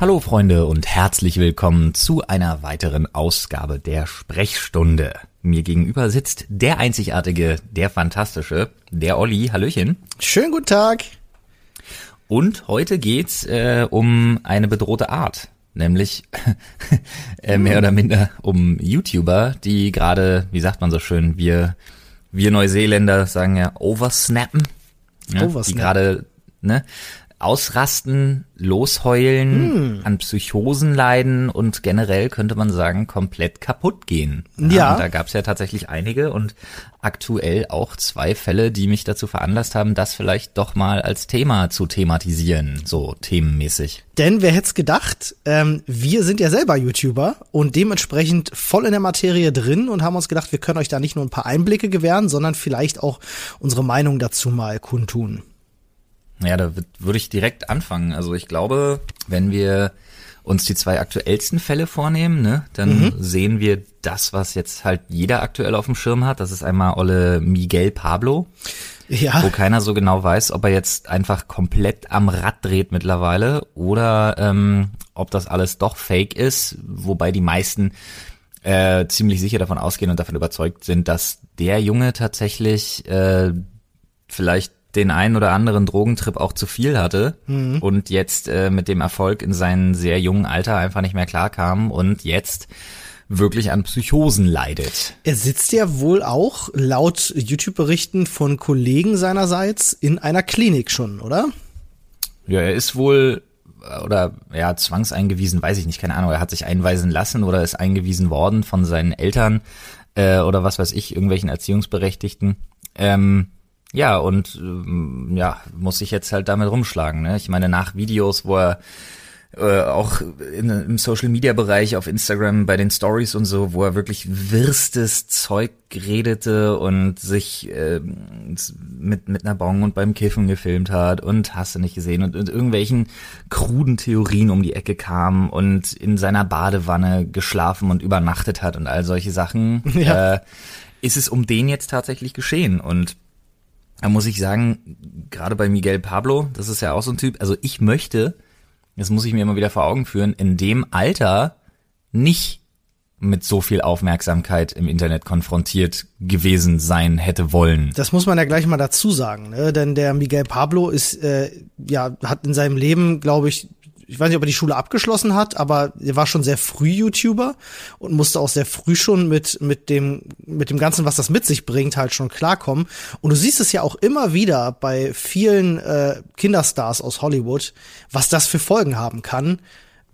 Hallo Freunde und herzlich willkommen zu einer weiteren Ausgabe der Sprechstunde. Mir gegenüber sitzt der einzigartige, der fantastische, der Olli. Hallöchen. Schönen guten Tag. Und heute geht's äh, um eine bedrohte Art, nämlich äh, mehr oder minder um YouTuber, die gerade, wie sagt man so schön, wir wir Neuseeländer sagen ja oversnappen, ja, Oversnappen. die gerade ne, ausrasten, losheulen, Hm. an Psychosen leiden und generell könnte man sagen komplett kaputt gehen. Ja. Und da gab es ja tatsächlich einige und aktuell auch zwei Fälle, die mich dazu veranlasst haben, das vielleicht doch mal als Thema zu thematisieren, so themenmäßig. Denn wer hätte es gedacht, ähm, wir sind ja selber YouTuber und dementsprechend voll in der Materie drin und haben uns gedacht, wir können euch da nicht nur ein paar Einblicke gewähren, sondern vielleicht auch unsere Meinung dazu mal kundtun. Ja, da würd- würde ich direkt anfangen. Also ich glaube, wenn wir uns die zwei aktuellsten Fälle vornehmen, ne, dann sehen wir das, was jetzt halt jeder aktuell auf dem Schirm hat. Das ist einmal Olle Miguel Pablo, Ja, wo keiner so genau weiß, ob er jetzt einfach komplett am Rad dreht mittlerweile oder ähm, ob das alles doch fake ist, wobei die meisten äh, ziemlich sicher davon ausgehen und davon überzeugt sind, dass der Junge tatsächlich äh, vielleicht den einen oder anderen Drogentrip auch zu viel hatte und jetzt äh, mit dem Erfolg in seinem sehr jungen Alter einfach nicht mehr klarkam und jetzt wirklich an Psychosen leidet. er sitzt ja wohl auch laut YouTube-Berichten von Kollegen seinerseits in einer Klinik schon, oder? Ja, er ist wohl oder ja, zwangseingewiesen, weiß ich nicht, keine Ahnung, er hat sich einweisen lassen oder ist eingewiesen worden von seinen Eltern äh, oder was weiß ich, irgendwelchen Erziehungsberechtigten. Ähm, ja, und ähm, ja, muss sich jetzt halt damit rumschlagen. Ne? Ich meine, nach Videos, wo er äh, auch in, im Social Media Bereich auf Instagram bei den Stories und so, wo er wirklich wirstes Zeug redete und sich äh, mit mit einer Bong und beim Kiffen gefilmt hat und hast du nicht gesehen und, und irgendwelchen kruden Theorien um die Ecke kam und in seiner Badewanne geschlafen und übernachtet hat und all solche Sachen, Ja. äh, ist es um den jetzt tatsächlich geschehen und da muss ich sagen, gerade bei Miguel Pablo, das ist ja auch so ein Typ, also ich möchte, das muss ich mir immer wieder vor Augen führen, in dem Alter nicht mit so viel Aufmerksamkeit im Internet konfrontiert gewesen sein hätte wollen. Das muss man ja gleich mal dazu sagen, ne? denn der Miguel Pablo ist, äh, ja, hat in seinem Leben, glaube ich, ich weiß nicht, ob er die Schule abgeschlossen hat, aber er war schon sehr früh YouTuber und musste auch sehr früh schon mit, mit dem, mit dem Ganzen, was das mit sich bringt, halt schon klarkommen. Und du siehst es ja auch immer wieder bei vielen äh, Kinderstars aus Hollywood, was das für Folgen haben kann.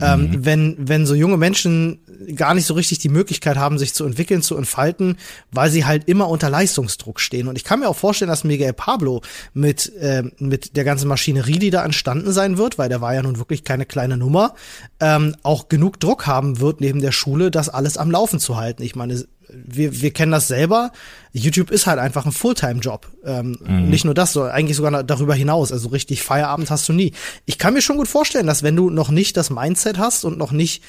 Ähm, wenn, wenn so junge Menschen gar nicht so richtig die Möglichkeit haben, sich zu entwickeln, zu entfalten, weil sie halt immer unter Leistungsdruck stehen. Und ich kann mir auch vorstellen, dass Miguel Pablo mit, ähm, mit der ganzen Maschinerie, die da entstanden sein wird, weil der war ja nun wirklich keine kleine Nummer, ähm, auch genug Druck haben wird neben der Schule, das alles am Laufen zu halten. Ich meine, wir, wir kennen das selber. YouTube ist halt einfach ein Fulltime-Job. Ähm, Nicht nur das, sondern eigentlich sogar darüber hinaus. Also richtig Feierabend hast du nie. Ich kann mir schon gut vorstellen, dass wenn du noch nicht das Mindset hast und noch nicht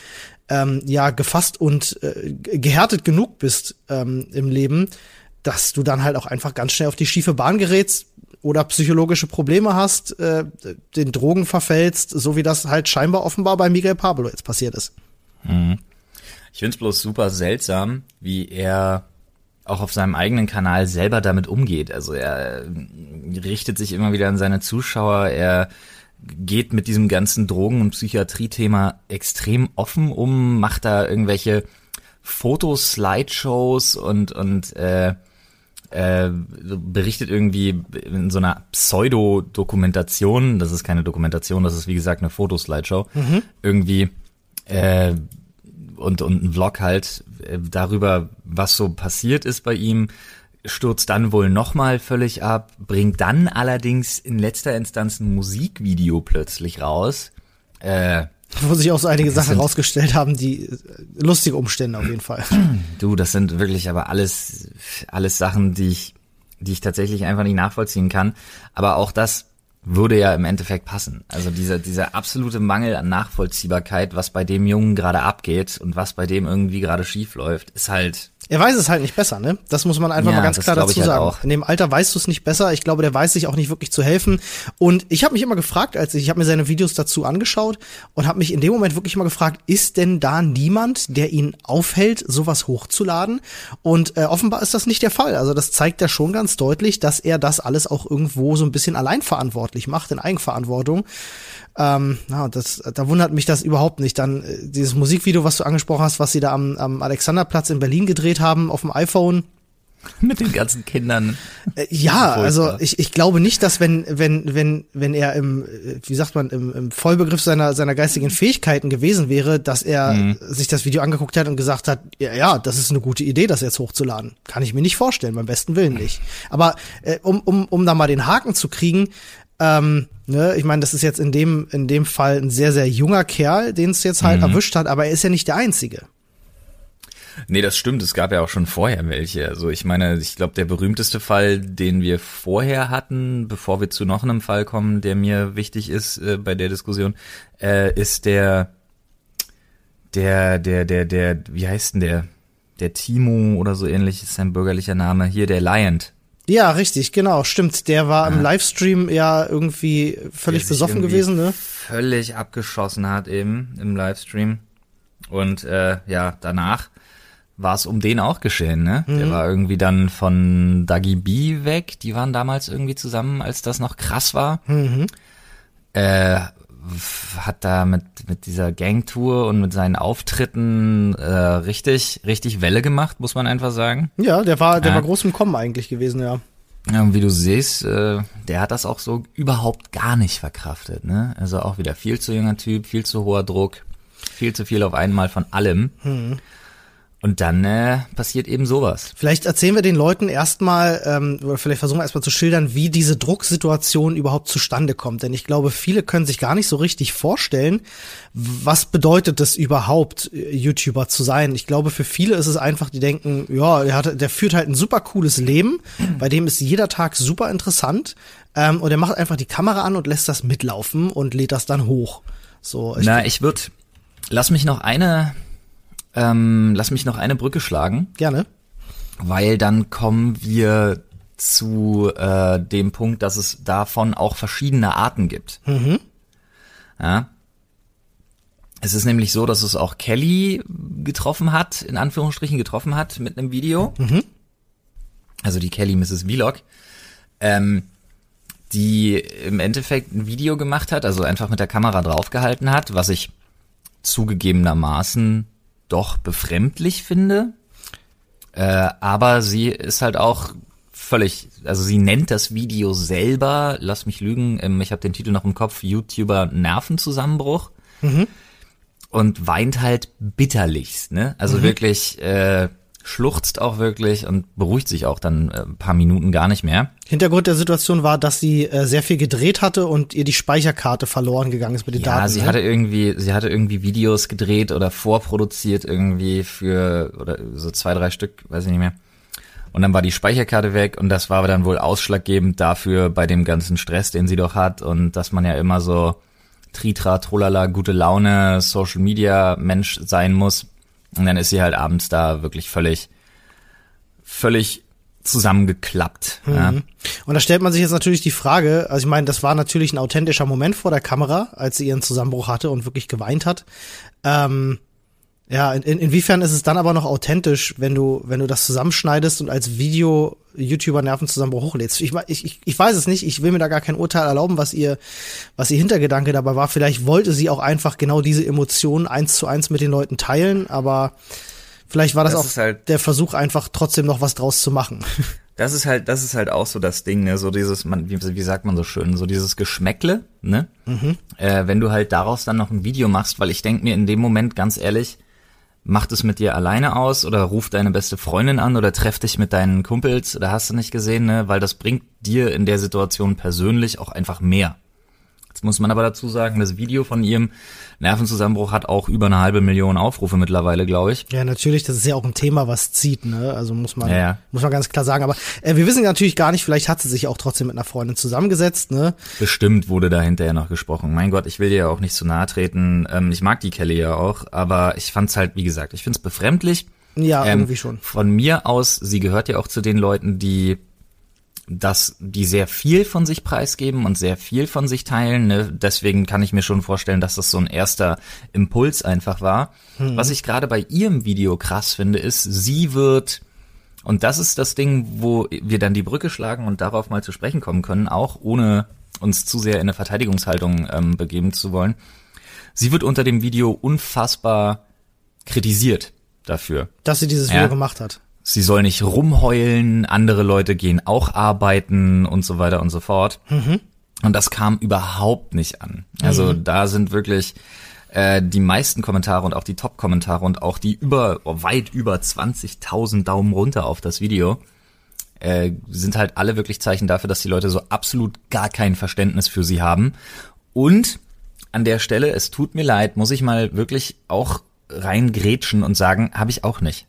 ähm, ja gefasst und äh, gehärtet genug bist ähm, im Leben, dass du dann halt auch einfach ganz schnell auf die schiefe Bahn gerätst oder psychologische Probleme hast, äh, den Drogen verfällst, so wie das halt scheinbar offenbar bei Miguel Pablo jetzt passiert ist. Ich find's bloß super seltsam, wie er auch auf seinem eigenen Kanal selber damit umgeht. Also er äh, richtet sich immer wieder an seine Zuschauer, er geht mit diesem ganzen Drogen- und Psychiatrie-Thema extrem offen um, macht da irgendwelche Fotoslideshows und und äh, äh, berichtet irgendwie in so einer Pseudo-Dokumentation, das ist keine Dokumentation, das ist wie gesagt eine Fotoslideshow, irgendwie äh, und, und ein Vlog halt äh, darüber, was so passiert ist bei ihm, stürzt dann wohl nochmal völlig ab, bringt dann allerdings in letzter Instanz ein Musikvideo plötzlich raus. Äh, Wo sich auch so einige Sachen rausgestellt haben, die äh, lustige Umstände auf jeden Fall. du, das sind wirklich aber alles, alles Sachen, die ich, die ich tatsächlich einfach nicht nachvollziehen kann. Aber auch das, würde ja im Endeffekt passen. Also dieser, dieser absolute Mangel an Nachvollziehbarkeit, was bei dem Jungen gerade abgeht und was bei dem irgendwie gerade schief läuft, ist halt er weiß es halt nicht besser, ne? Das muss man einfach ja, mal ganz klar dazu halt sagen. Auch. In dem Alter weißt du es nicht besser. Ich glaube, der weiß sich auch nicht wirklich zu helfen. Und ich habe mich immer gefragt, als ich, ich habe mir seine Videos dazu angeschaut und habe mich in dem Moment wirklich immer gefragt, ist denn da niemand, der ihn aufhält, sowas hochzuladen? Und äh, offenbar ist das nicht der Fall. Also das zeigt ja schon ganz deutlich, dass er das alles auch irgendwo so ein bisschen alleinverantwortlich macht, in Eigenverantwortung. Ähm, ja, das, da wundert mich das überhaupt nicht. Dann äh, dieses Musikvideo, was du angesprochen hast, was sie da am, am Alexanderplatz in Berlin gedreht haben auf dem iPhone. Mit den ganzen Kindern. Äh, ja, also ich, ich glaube nicht, dass wenn, wenn, wenn, wenn er im, äh, wie sagt man, im, im Vollbegriff seiner, seiner geistigen Fähigkeiten gewesen wäre, dass er mhm. sich das Video angeguckt hat und gesagt hat, ja, ja, das ist eine gute Idee, das jetzt hochzuladen. Kann ich mir nicht vorstellen, beim besten Willen nicht. Aber äh, um, um, um da mal den Haken zu kriegen, ähm, ne, ich meine, das ist jetzt in dem, in dem Fall ein sehr, sehr junger Kerl, den es jetzt halt mhm. erwischt hat, aber er ist ja nicht der Einzige. Nee, das stimmt. Es gab ja auch schon vorher welche. Also ich meine, ich glaube, der berühmteste Fall, den wir vorher hatten, bevor wir zu noch einem Fall kommen, der mir wichtig ist äh, bei der Diskussion, äh, ist der, der, der, der, der, wie heißt denn der? Der Timo oder so ähnlich ist sein bürgerlicher Name. Hier, der Lion. Ja, richtig, genau, stimmt. Der war ja. im Livestream ja irgendwie völlig besoffen gewesen, ne? Völlig abgeschossen hat eben im Livestream. Und äh, ja, danach war es um den auch geschehen, ne? Mhm. Der war irgendwie dann von Dagi B weg. Die waren damals irgendwie zusammen, als das noch krass war. Mhm. Äh, hat da mit, mit dieser Gangtour und mit seinen Auftritten äh, richtig, richtig Welle gemacht, muss man einfach sagen. Ja, der war, der ja. war groß im Kommen eigentlich gewesen, ja. Ja, und wie du siehst, äh, der hat das auch so überhaupt gar nicht verkraftet, ne? Also auch wieder viel zu junger Typ, viel zu hoher Druck, viel zu viel auf einmal von allem. Mhm. Und dann äh, passiert eben sowas. Vielleicht erzählen wir den Leuten erstmal, ähm, oder vielleicht versuchen wir erstmal zu schildern, wie diese Drucksituation überhaupt zustande kommt. Denn ich glaube, viele können sich gar nicht so richtig vorstellen, was bedeutet es überhaupt, äh, YouTuber zu sein. Ich glaube, für viele ist es einfach, die denken, ja, der, hat, der führt halt ein super cooles Leben, bei dem ist jeder Tag super interessant. Ähm, und er macht einfach die Kamera an und lässt das mitlaufen und lädt das dann hoch. So, ich Na, ich würde, lass mich noch eine ähm, lass mich noch eine Brücke schlagen. Gerne. Weil dann kommen wir zu äh, dem Punkt, dass es davon auch verschiedene Arten gibt. Mhm. Ja. Es ist nämlich so, dass es auch Kelly getroffen hat, in Anführungsstrichen getroffen hat mit einem Video. Mhm. Also die Kelly Mrs. Vlog. Ähm, die im Endeffekt ein Video gemacht hat, also einfach mit der Kamera draufgehalten hat, was ich zugegebenermaßen doch befremdlich finde. Äh, aber sie ist halt auch völlig, also sie nennt das Video selber, lass mich lügen, ähm, ich habe den Titel noch im Kopf, YouTuber Nervenzusammenbruch. Mhm. Und weint halt bitterlichst, ne? Also mhm. wirklich äh, schluchzt auch wirklich und beruhigt sich auch dann äh, ein paar Minuten gar nicht mehr. Hintergrund der Situation war, dass sie äh, sehr viel gedreht hatte und ihr die Speicherkarte verloren gegangen ist mit den ja, Daten. Ja, sie ne? hatte irgendwie, sie hatte irgendwie Videos gedreht oder vorproduziert irgendwie für oder so zwei, drei Stück, weiß ich nicht mehr. Und dann war die Speicherkarte weg und das war dann wohl ausschlaggebend dafür bei dem ganzen Stress, den sie doch hat und dass man ja immer so Tritra, Trolala, gute Laune, Social Media Mensch sein muss und dann ist sie halt abends da wirklich völlig, völlig zusammengeklappt. Mhm. Ja. Und da stellt man sich jetzt natürlich die Frage, also ich meine, das war natürlich ein authentischer Moment vor der Kamera, als sie ihren Zusammenbruch hatte und wirklich geweint hat. Ähm, ja, in, in, inwiefern ist es dann aber noch authentisch, wenn du, wenn du das zusammenschneidest und als Video YouTuber Nervenzusammenbruch hochlädst? Ich, ich, ich weiß es nicht, ich will mir da gar kein Urteil erlauben, was ihr, was ihr Hintergedanke dabei war. Vielleicht wollte sie auch einfach genau diese Emotionen eins zu eins mit den Leuten teilen, aber vielleicht war das, das auch halt der Versuch, einfach trotzdem noch was draus zu machen. Das ist halt, das ist halt auch so das Ding, ne, so dieses, man, wie, wie sagt man so schön, so dieses Geschmäckle, ne? Mhm. Äh, wenn du halt daraus dann noch ein Video machst, weil ich denk mir in dem Moment ganz ehrlich, macht es mit dir alleine aus oder ruf deine beste Freundin an oder treff dich mit deinen Kumpels oder hast du nicht gesehen, ne? Weil das bringt dir in der Situation persönlich auch einfach mehr. Muss man aber dazu sagen, das Video von ihrem Nervenzusammenbruch hat auch über eine halbe Million Aufrufe mittlerweile, glaube ich. Ja, natürlich, das ist ja auch ein Thema, was zieht, ne? Also muss man, Ja, ja. muss man ganz klar sagen. Aber äh, wir wissen natürlich gar nicht, vielleicht hat sie sich auch trotzdem mit einer Freundin zusammengesetzt, ne? Bestimmt wurde da hinterher noch gesprochen. Mein Gott, ich will dir ja auch nicht zu nahe treten. Ähm, ich mag die Kelly ja auch, aber ich fand's halt, wie gesagt, ich find's befremdlich. Ja, Ähm, irgendwie schon. Von mir aus, sie gehört ja auch zu den Leuten, die das, die sehr viel von sich preisgeben und sehr viel von sich teilen. Ne? Deswegen kann ich mir schon vorstellen, dass das so ein erster Impuls einfach war. Was ich gerade bei ihrem Video krass finde, ist, sie wird, und das ist das Ding, wo wir dann die Brücke schlagen und darauf mal zu sprechen kommen können, auch ohne uns zu sehr in eine Verteidigungshaltung ähm, begeben zu wollen. Sie wird unter dem Video unfassbar kritisiert dafür. Dass sie dieses Ja. Video gemacht hat. Sie soll nicht rumheulen, andere Leute gehen auch arbeiten und so weiter und so fort. Und das kam überhaupt nicht an. Also da sind wirklich äh, die meisten Kommentare und auch die Top-Kommentare und auch die über weit über 20.000 Daumen runter auf das Video äh, sind halt alle wirklich Zeichen dafür, dass die Leute so absolut gar kein Verständnis für sie haben. Und an der Stelle, es tut mir leid, muss ich mal wirklich auch reingrätschen und sagen, habe ich auch nicht.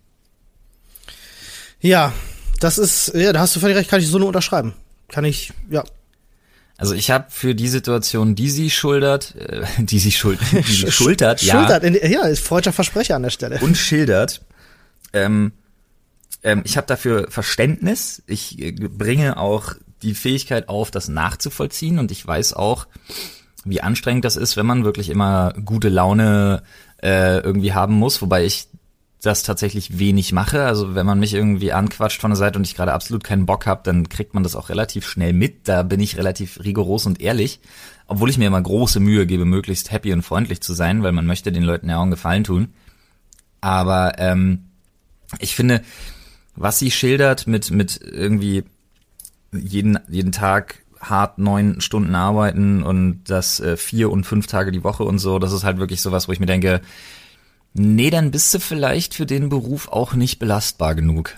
Ja, das ist, ja, da hast du völlig recht, kann ich so nur unterschreiben. Kann ich, ja. Also ich habe für die Situation, die sie schultert, äh, die sie schuld, die sie schultert, ja, Schultert, in, ja, ist freudscher Versprecher an der Stelle. und schildert, ähm, ähm, ich habe dafür Verständnis. Ich äh, bringe auch die Fähigkeit auf, das nachzuvollziehen und ich weiß auch, wie anstrengend das ist, wenn man wirklich immer gute Laune äh, irgendwie haben muss, wobei ich das tatsächlich wenig mache. Also wenn man mich irgendwie anquatscht von der Seite und ich gerade absolut keinen Bock habe, dann kriegt man das auch relativ schnell mit. Da bin ich relativ rigoros und ehrlich, obwohl ich mir immer große Mühe gebe, möglichst happy und freundlich zu sein, weil man möchte den Leuten ja auch einen Gefallen tun. Aber ähm, ich finde, was sie schildert mit mit irgendwie jeden jeden Tag hart neun Stunden arbeiten und das äh, vier und fünf Tage die Woche und so, das ist halt wirklich sowas, wo ich mir denke, nee, dann bist du vielleicht für den Beruf auch nicht belastbar genug.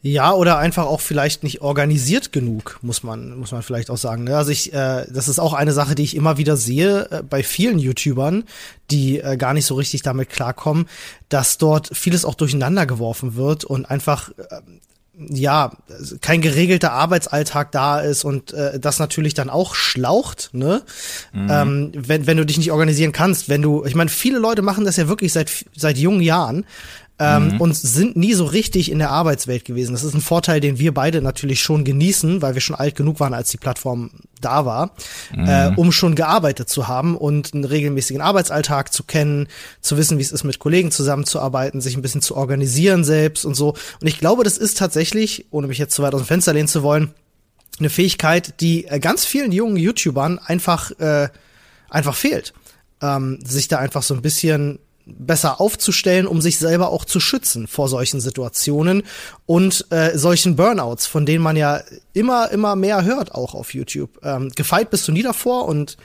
Ja, oder einfach auch vielleicht nicht organisiert genug, muss man, muss man vielleicht auch sagen. ne? Also ich, äh, das ist auch eine Sache, die ich immer wieder sehe äh, bei vielen YouTubern, die äh, gar nicht so richtig damit klarkommen, dass dort vieles auch durcheinander geworfen wird und einfach äh, ja, kein geregelter Arbeitsalltag da ist und äh, das natürlich dann auch schlaucht, ne? Ähm, wenn, wenn du dich nicht organisieren kannst, wenn du, ich meine, viele Leute machen das ja wirklich seit seit jungen Jahren ähm, und sind nie so richtig in der Arbeitswelt gewesen. Das ist ein Vorteil, den wir beide natürlich schon genießen, weil wir schon alt genug waren, als die Plattform da war, äh, um schon gearbeitet zu haben und einen regelmäßigen Arbeitsalltag zu kennen, zu wissen, wie es ist, mit Kollegen zusammenzuarbeiten, sich ein bisschen zu organisieren selbst und so. Und ich glaube, das ist tatsächlich, ohne mich jetzt zu weit aus dem Fenster lehnen zu wollen, eine Fähigkeit, die äh, ganz vielen jungen YouTubern einfach äh, einfach fehlt, ähm, sich da einfach so ein bisschen besser aufzustellen, um sich selber auch zu schützen vor solchen Situationen und äh, solchen Burnouts, von denen man ja immer, immer mehr hört, auch auf YouTube. Ähm, gefeit bist du nie davor und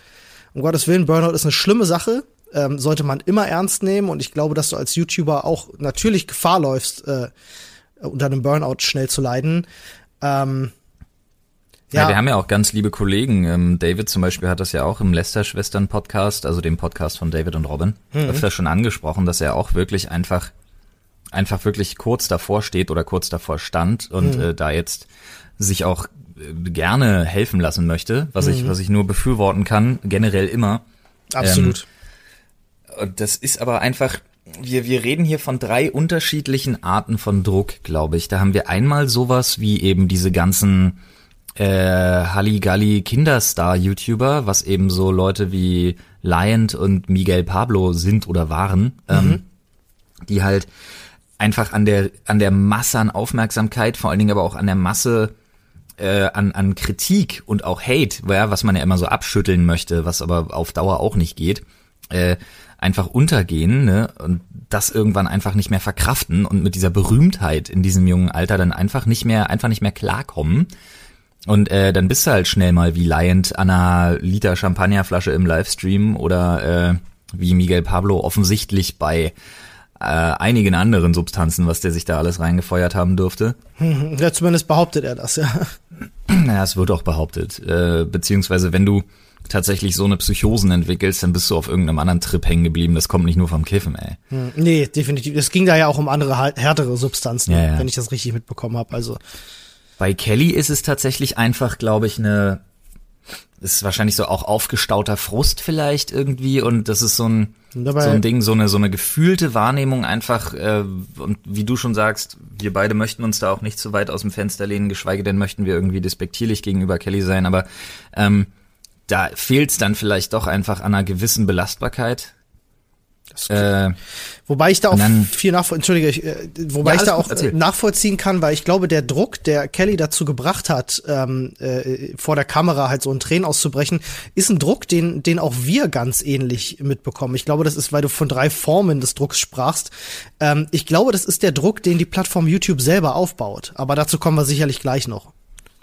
um Gottes Willen, Burnout ist eine schlimme Sache, ähm, sollte man immer ernst nehmen und ich glaube, dass du als YouTuber auch natürlich Gefahr läufst, äh, unter einem Burnout schnell zu leiden. Ähm, Ja. wir haben ja auch ganz liebe Kollegen. Ähm, David zum Beispiel hat das ja auch im Lester-Schwestern-Podcast, also dem Podcast von David und Robin, öfter schon angesprochen, dass er auch wirklich einfach, einfach wirklich kurz davor steht oder kurz davor stand und äh, da jetzt sich auch äh, gerne helfen lassen möchte, was ich, was ich nur befürworten kann, generell immer. absolut. Und das ist aber einfach, wir, wir reden hier von drei unterschiedlichen Arten von Druck, glaube ich. Da haben wir einmal sowas wie eben diese ganzen äh, Halligalli Kinderstar-YouTuber, was eben so Leute wie Lion und Miguel Pablo sind oder waren, ähm, die halt einfach an der an der Masse an Aufmerksamkeit, vor allen Dingen aber auch an der Masse äh, an, an Kritik und auch Hate, ja, was man ja immer so abschütteln möchte, was aber auf Dauer auch nicht geht, äh, einfach untergehen ne? und das irgendwann einfach nicht mehr verkraften und mit dieser Berühmtheit in diesem jungen Alter dann einfach nicht mehr einfach nicht mehr klarkommen. Und äh, dann bist du halt schnell mal wie Lion an einer Liter Champagnerflasche im Livestream oder äh, wie Miguel Pablo offensichtlich bei äh, einigen anderen Substanzen, was der sich da alles reingefeuert haben dürfte. Ja, zumindest behauptet er das, ja. Naja, es wird auch behauptet. Äh, beziehungsweise wenn du tatsächlich so eine Psychosen entwickelst, dann bist du auf irgendeinem anderen Trip hängen geblieben. Das kommt nicht nur vom Kiffen, ey. Hm, nee, definitiv. Es ging da ja auch um andere härtere Substanzen, Ja, ja. wenn ich das richtig mitbekommen habe. Also Bei Kelly ist es tatsächlich einfach, glaube ich, eine ist wahrscheinlich so auch aufgestauter Frust vielleicht irgendwie und das ist so ein dabei- so ein Ding, so eine so eine gefühlte Wahrnehmung einfach äh, und wie du schon sagst, wir beide möchten uns da auch nicht zu weit aus dem Fenster lehnen, geschweige denn möchten wir irgendwie despektierlich gegenüber Kelly sein, aber ähm, da fehlt es dann vielleicht doch einfach an einer gewissen Belastbarkeit. Äh, Wobei ich da auch dann- viel nachvoll Entschuldige, ich, äh, wobei Ja, ich da auch äh, erzähl. nachvollziehen kann, weil ich glaube, der Druck, der Kelly dazu gebracht hat, ähm, äh, vor der Kamera halt so in Tränen auszubrechen, ist ein Druck, den, den auch wir ganz ähnlich mitbekommen. Ich glaube, das ist, weil du von drei Formen des Drucks sprachst. Ähm, ich glaube, das ist der Druck, den die Plattform YouTube selber aufbaut. Aber dazu kommen wir sicherlich gleich noch.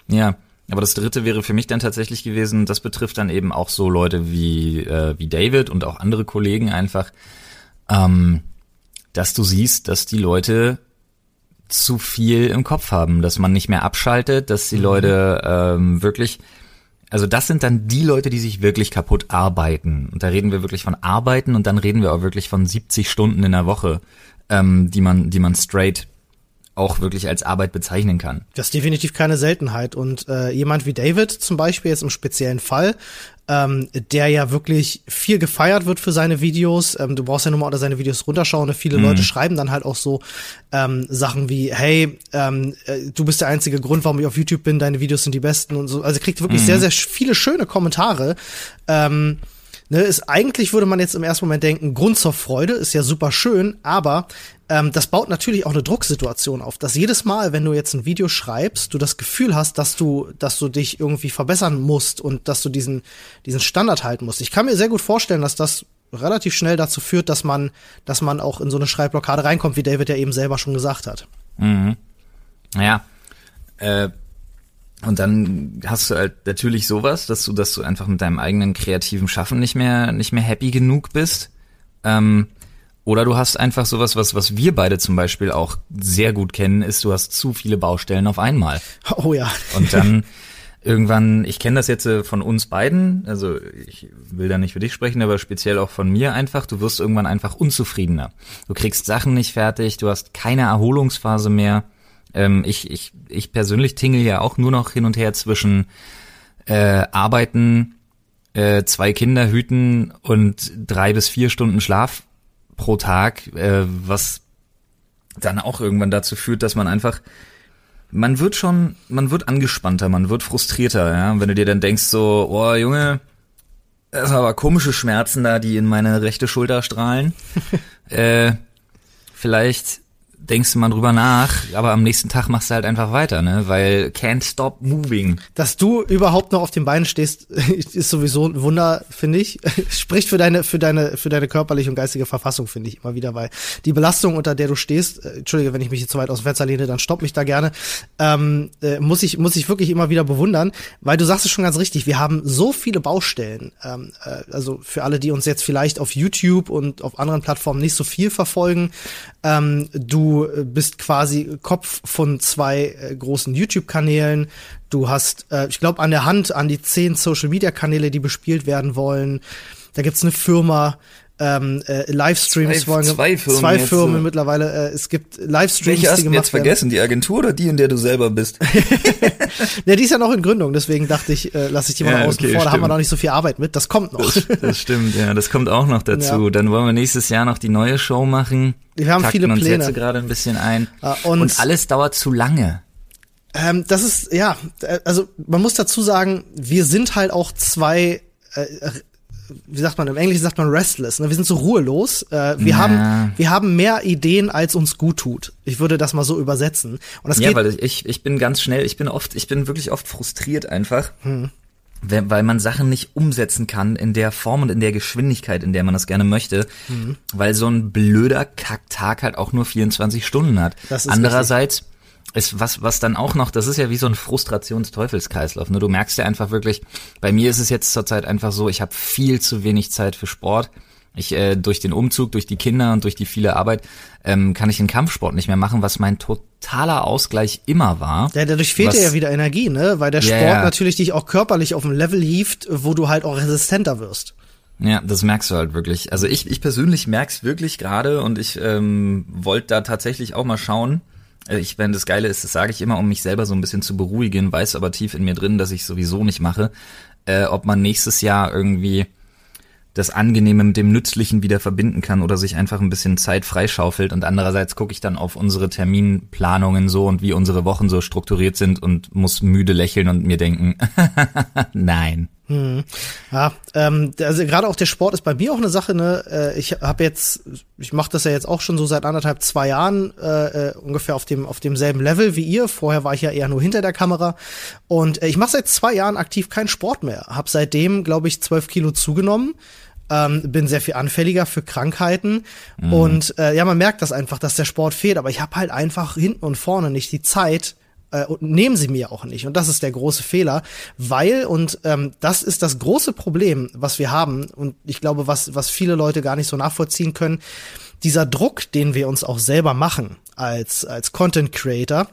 Ja, aber das dritte wäre für mich dann tatsächlich gewesen, das betrifft dann eben auch so Leute wie, äh, wie David und auch andere Kollegen einfach, ähm, dass du siehst, dass die Leute zu viel im Kopf haben, dass man nicht mehr abschaltet, dass die Leute ähm, wirklich, also das sind dann die Leute, die sich wirklich kaputt arbeiten. Und da reden wir wirklich von Arbeiten und dann reden wir auch wirklich von 70 Stunden in der Woche, ähm, die man, die man straight auch wirklich als Arbeit bezeichnen kann. Das ist definitiv keine Seltenheit. Und äh, jemand wie David zum Beispiel jetzt im speziellen Fall, ähm, der ja wirklich viel gefeiert wird für seine Videos. Ähm, du brauchst ja nur mal unter seine Videos runterschauen. Und viele Leute schreiben dann halt auch so ähm, Sachen wie, hey, ähm, äh, du bist der einzige Grund, warum ich auf YouTube bin, deine Videos sind die besten und so. Also kriegt wirklich sehr, sehr sch- viele schöne Kommentare. Ähm, Ne, ist eigentlich würde man jetzt im ersten Moment denken, Grund zur Freude ist ja super schön, aber ähm, das baut natürlich auch eine Drucksituation auf, dass jedes Mal, wenn du jetzt ein Video schreibst, du das Gefühl hast, dass du, dass du dich irgendwie verbessern musst und dass du diesen diesen Standard halten musst. Ich kann mir sehr gut vorstellen, dass das relativ schnell dazu führt, dass man, dass man auch in so eine Schreibblockade reinkommt, wie David ja eben selber schon gesagt hat. Naja, äh, und dann hast du halt natürlich sowas, dass du, dass du einfach mit deinem eigenen kreativen Schaffen nicht mehr, nicht mehr happy genug bist. Ähm, oder du hast einfach sowas, was, was wir beide zum Beispiel auch sehr gut kennen, ist, du hast zu viele Baustellen auf einmal. Oh ja. Und dann irgendwann, ich kenne das jetzt äh, von uns beiden, also ich will da nicht für dich sprechen, aber speziell auch von mir einfach, du wirst irgendwann einfach unzufriedener. Du kriegst Sachen nicht fertig, du hast keine Erholungsphase mehr. Ähm, ich, ich, ich persönlich tingle ja auch nur noch hin und her zwischen äh, Arbeiten, äh, zwei Kinder hüten und drei bis vier Stunden Schlaf pro Tag, äh, was dann auch irgendwann dazu führt, dass man einfach man wird schon, man wird angespannter, man wird frustrierter, ja. Und wenn du dir dann denkst so, oh Junge, das sind aber komische Schmerzen da, die in meine rechte Schulter strahlen. äh, vielleicht denkst du mal drüber nach, aber am nächsten Tag machst du halt einfach weiter, ne? Weil can't stop moving. Dass du überhaupt noch auf den Beinen stehst, ist sowieso ein Wunder, finde ich. Spricht für deine, für deine, für deine körperliche und geistige Verfassung, finde ich immer wieder, weil die Belastung, unter der du stehst, äh, entschuldige, wenn ich mich jetzt zu weit aus dem Fenster lehne, dann stopp mich da gerne, ähm, äh, muss ich, muss ich wirklich immer wieder bewundern, weil du sagst es schon ganz richtig, wir haben so viele Baustellen, ähm, äh, also für alle, die uns jetzt vielleicht auf YouTube und auf anderen Plattformen nicht so viel verfolgen, ähm, du bist quasi Kopf von zwei äh, großen YouTube-Kanälen. Du hast, äh, ich glaube, an der Hand an die zehn Social-Media-Kanäle, die bespielt werden wollen. Da gibt's eine Firma, ähm, äh, Livestreams Zwei- wollen. zwei Firmen zwei jetzt, Firmen so. mittlerweile. Äh, es gibt Livestreams, Welche hast die gemacht jetzt vergessen? Die Agentur oder die, in der du selber bist? werden. Ja, die ist ja noch in Gründung, deswegen dachte ich, äh, lasse ich die mal Ja, außen okay, vor. Da haben wir noch nicht so viel Arbeit mit. Das kommt noch. Das, das stimmt, ja, das kommt auch noch dazu. Ja. Dann wollen wir nächstes Jahr noch die neue Show machen. Wir haben Takten viele uns Pläne. jetzt gerade ein bisschen ein. Ah, und- und alles dauert zu lange. Ähm, das ist, ja, äh, also man muss dazu sagen, wir sind halt auch zwei, äh, äh, wie sagt man, im Englischen sagt man restless, ne? wir sind so ruhelos. Äh, wir, Ja. haben, wir haben mehr Ideen, als uns gut tut. Ich würde das mal so übersetzen. Und das Ja, geht, weil ich, ich bin ganz schnell, ich bin oft, ich bin wirklich oft frustriert einfach, Hm. weil man Sachen nicht umsetzen kann in der Form und in der Geschwindigkeit, in der man das gerne möchte, Hm. weil so ein blöder Kacktag halt auch nur 24 Stunden hat. Das ist Andererseits ist was, was dann auch noch, das ist ja wie so ein Frustrationsteufelskreislauf. Ne? Du merkst ja einfach wirklich, bei mir ist es jetzt zurzeit einfach so, ich habe viel zu wenig Zeit für Sport. Ich äh, durch den Umzug, durch die Kinder und durch die viele Arbeit ähm, kann ich den Kampfsport nicht mehr machen, was mein totaler Ausgleich immer war. Ja, dadurch fehlt was, dir ja wieder Energie, ne? Weil der Ja, Sport ja. natürlich dich auch körperlich auf ein Level hieft, wo du halt auch resistenter wirst. Ja, das merkst du halt wirklich. Also ich, ich persönlich merk's wirklich gerade und ich ähm, wollte da tatsächlich auch mal schauen. Äh, Ich meine, das Geile ist, das sage ich immer, um mich selber so ein bisschen zu beruhigen, weiß aber tief in mir drin, dass ich sowieso nicht mache, äh, ob man nächstes Jahr irgendwie das Angenehme mit dem Nützlichen wieder verbinden kann oder sich einfach ein bisschen Zeit freischaufelt. Und andererseits gucke ich dann auf unsere Terminplanungen so und wie unsere Wochen so strukturiert sind und muss müde lächeln und mir denken, nein. Ja, ähm, also gerade auch der Sport ist bei mir auch eine Sache. Ne, äh, ich habe jetzt, ich mache das ja jetzt auch schon so seit anderthalb, zwei Jahren äh, äh, ungefähr auf dem auf demselben Level wie ihr. Vorher war ich ja eher nur hinter der Kamera und äh, ich mache seit zwei Jahren aktiv keinen Sport mehr. Hab seitdem, glaube ich, zwölf Kilo zugenommen. Ähm, bin sehr viel anfälliger für Krankheiten und äh, ja, man merkt das einfach, dass der Sport fehlt. Aber ich habe halt einfach hinten und vorne nicht die Zeit, äh, und nehmen sie mir auch nicht. Und das ist der große Fehler, weil, und ähm, das ist das große Problem, was wir haben, und ich glaube, was, was viele Leute gar nicht so nachvollziehen können, dieser Druck, den wir uns auch selber machen als, als Content Creator,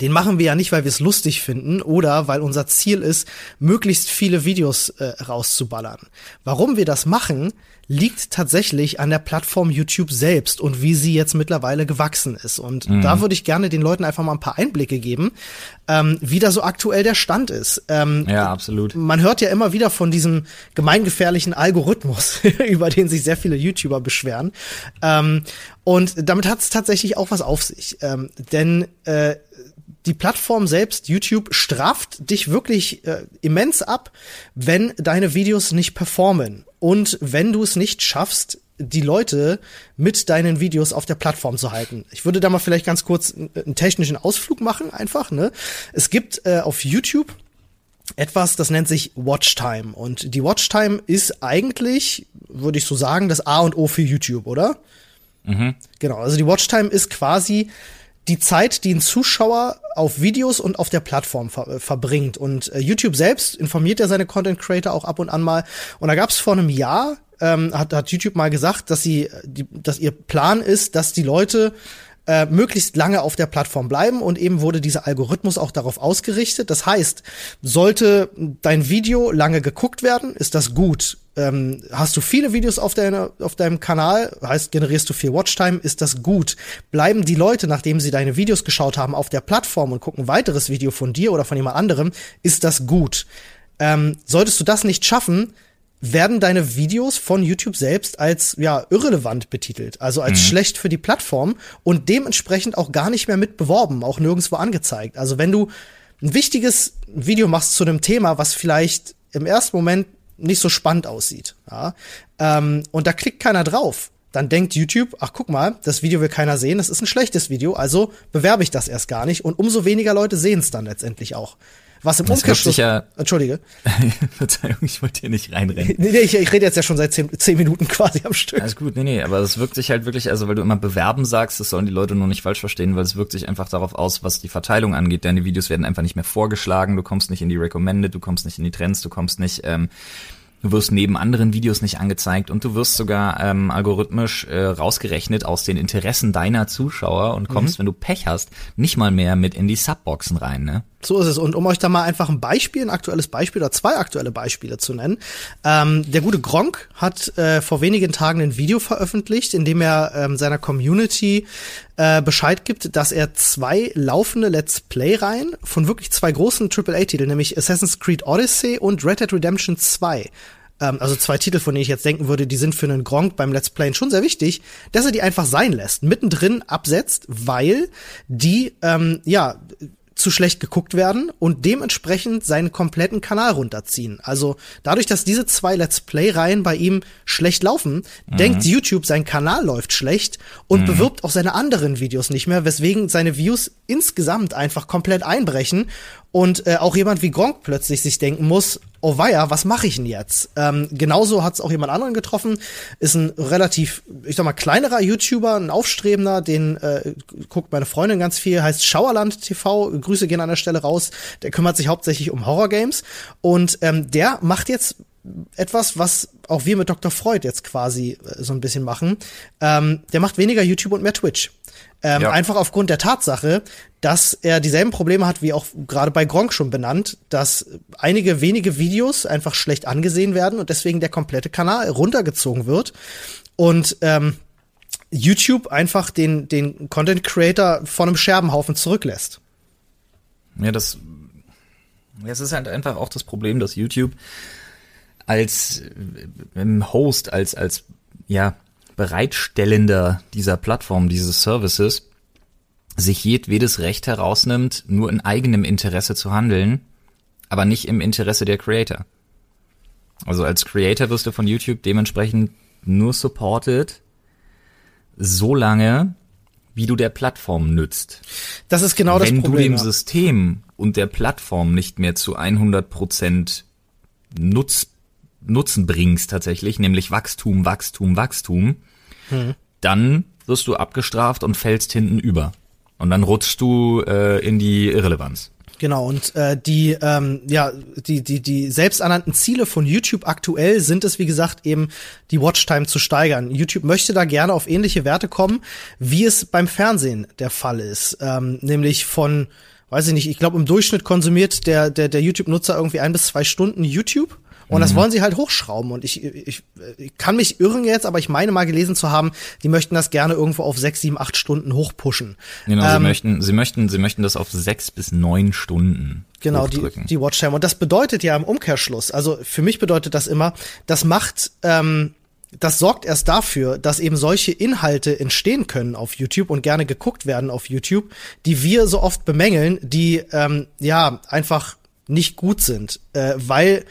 den machen wir ja nicht, weil wir es lustig finden oder weil unser Ziel ist, möglichst viele Videos äh, rauszuballern. Warum wir das machen, liegt tatsächlich an der Plattform YouTube selbst und wie sie jetzt mittlerweile gewachsen ist. Und da würde ich gerne den Leuten einfach mal ein paar Einblicke geben, ähm, wie da so aktuell der Stand ist. Ähm, Ja, absolut. man hört ja immer wieder von diesem gemeingefährlichen Algorithmus, über den sich sehr viele YouTuber beschweren. Ähm, und damit hat es tatsächlich auch was auf sich. Ähm, denn äh, die Plattform selbst, YouTube, straft dich wirklich äh, immens ab, wenn deine Videos nicht performen. Und wenn du es nicht schaffst, die Leute mit deinen Videos auf der Plattform zu halten. Ich würde da mal vielleicht ganz kurz einen, technischen Ausflug machen, einfach. Ne? Es gibt äh, auf YouTube etwas, das nennt sich Watchtime. Und die Watchtime ist eigentlich, würde ich so sagen, das A und O für YouTube, oder? Genau, also die Watchtime ist quasi die Zeit, die ein Zuschauer auf Videos und auf der Plattform ver äh, verbringt. Und äh, YouTube selbst informiert ja seine Content Creator auch ab und an mal. Und da gab es vor einem Jahr, ähm, hat, hat YouTube mal gesagt, dass sie, äh, die, dass ihr Plan ist, dass die Leute äh, möglichst lange auf der Plattform bleiben und eben wurde dieser Algorithmus auch darauf ausgerichtet. Das heißt, sollte dein Video lange geguckt werden, ist das gut. Ähm, hast du viele Videos auf, deiner, auf deinem Kanal, heißt generierst du viel Watchtime, ist das gut. Bleiben die Leute, nachdem sie deine Videos geschaut haben, auf der Plattform und gucken weiteres Video von dir oder von jemand anderem, ist das gut. Ähm, solltest du das nicht schaffen, werden deine Videos von YouTube selbst als ja irrelevant betitelt, also als schlecht für die Plattform und dementsprechend auch gar nicht mehr mit beworben, auch nirgendwo angezeigt. Also wenn du ein wichtiges Video machst zu einem Thema, was vielleicht im ersten Moment nicht so spannend aussieht, ja, ähm, und da klickt keiner drauf, dann denkt YouTube, ach guck mal, das Video will keiner sehen, das ist ein schlechtes Video, also bewerbe ich das erst gar nicht und umso weniger Leute sehen es dann letztendlich auch. Was im Das Umkehrschluss, ja- Entschuldige, Verzeihung, ich wollte hier nicht reinrennen. nee, nee, ich, ich rede jetzt ja schon seit zehn, zehn Minuten quasi am Stück. Alles gut, nee, nee, aber es wirkt sich halt wirklich, also weil du immer bewerben sagst, das sollen die Leute nur nicht falsch verstehen, weil es wirkt sich einfach darauf aus, was die Verteilung angeht. Deine Videos werden einfach nicht mehr vorgeschlagen, du kommst nicht in die Recommended, du kommst nicht in die Trends, du kommst nicht, ähm, du wirst neben anderen Videos nicht angezeigt und du wirst sogar ähm, algorithmisch äh, rausgerechnet aus den Interessen deiner Zuschauer und kommst, wenn du Pech hast, nicht mal mehr mit in die Subboxen rein, ne? So ist es. Und um euch da mal einfach ein Beispiel, ein aktuelles Beispiel oder zwei aktuelle Beispiele zu nennen. Ähm, der gute Gronk hat äh, vor wenigen Tagen ein Video veröffentlicht, in dem er ähm, seiner Community äh, Bescheid gibt, dass er zwei laufende Let's Play-Reihen von wirklich zwei großen AAA-Titeln, nämlich Assassin's Creed Odyssey und Red Dead Redemption 2, ähm, also zwei Titel, von denen ich jetzt denken würde, die sind für einen Gronk beim Let's Playen schon sehr wichtig, dass er die einfach sein lässt, mittendrin absetzt, weil die, ähm, ja, zu schlecht geguckt werden und dementsprechend seinen kompletten Kanal runterziehen. Also dadurch, dass diese zwei Let's Play-Reihen bei ihm schlecht laufen, denkt YouTube, sein Kanal läuft schlecht und bewirbt auch seine anderen Videos nicht mehr, weswegen seine Views insgesamt einfach komplett einbrechen und äh, auch jemand wie Gronk plötzlich sich denken muss, oh weia, was mache ich denn jetzt? Ähm, genauso hat es auch jemand anderen getroffen, ist ein relativ, ich sag mal, kleinerer YouTuber, ein Aufstrebender, den äh, guckt meine Freundin ganz viel, heißt Schauerland TV, Grüße gehen an der Stelle raus, der kümmert sich hauptsächlich um Horrorgames und ähm, der macht jetzt etwas, was auch wir mit Dr. Freud jetzt quasi äh, so ein bisschen machen. Ähm, der macht weniger YouTube und mehr Twitch. Ähm, ja. Einfach aufgrund der Tatsache, dass er dieselben Probleme hat, wie auch gerade bei Gronk schon benannt, dass einige wenige Videos einfach schlecht angesehen werden und deswegen der komplette Kanal runtergezogen wird. Und ähm, YouTube einfach den, den Content Creator von einem Scherbenhaufen zurücklässt. Ja, das, es ist halt einfach auch das Problem, dass YouTube als äh, Host, als, als, ja, Bereitstellender dieser Plattform, dieses Services, sich jedwedes Recht herausnimmt, nur in eigenem Interesse zu handeln, aber nicht im Interesse der Creator. Also als Creator wirst du von YouTube dementsprechend nur supported, so lange, wie du der Plattform nützt. Das ist genau Wenn das Problem. Wenn du dem System und der Plattform nicht mehr zu 100 Prozent Nutz Nutzen bringst tatsächlich, nämlich Wachstum, Wachstum, Wachstum, hm. dann wirst du abgestraft und fällst hinten über. Und dann rutschst du äh, in die Irrelevanz. Genau, und äh, die, ähm, ja, die, die, die selbsternannten Ziele von YouTube aktuell sind es, wie gesagt, eben die Watchtime zu steigern. YouTube möchte da gerne auf ähnliche Werte kommen, wie es beim Fernsehen der Fall ist. Ähm, nämlich von, weiß ich nicht, ich glaube im Durchschnitt konsumiert der, der, der YouTube-Nutzer irgendwie ein bis zwei Stunden YouTube. Und das mhm. wollen sie halt hochschrauben. Und ich, ich, ich kann mich irren jetzt, aber ich meine mal gelesen zu haben, die möchten das gerne irgendwo auf sechs, sieben, acht Stunden hochpushen. Genau, ähm, sie möchten, sie möchten, sie möchten das auf sechs bis neun Stunden. Genau, die, die Watchtime. Und das bedeutet ja im Umkehrschluss, also für mich bedeutet das immer, das macht, ähm, das sorgt erst dafür, dass eben solche Inhalte entstehen können auf YouTube und gerne geguckt werden auf YouTube, die wir so oft bemängeln, die ähm, ja einfach nicht gut sind, äh, weil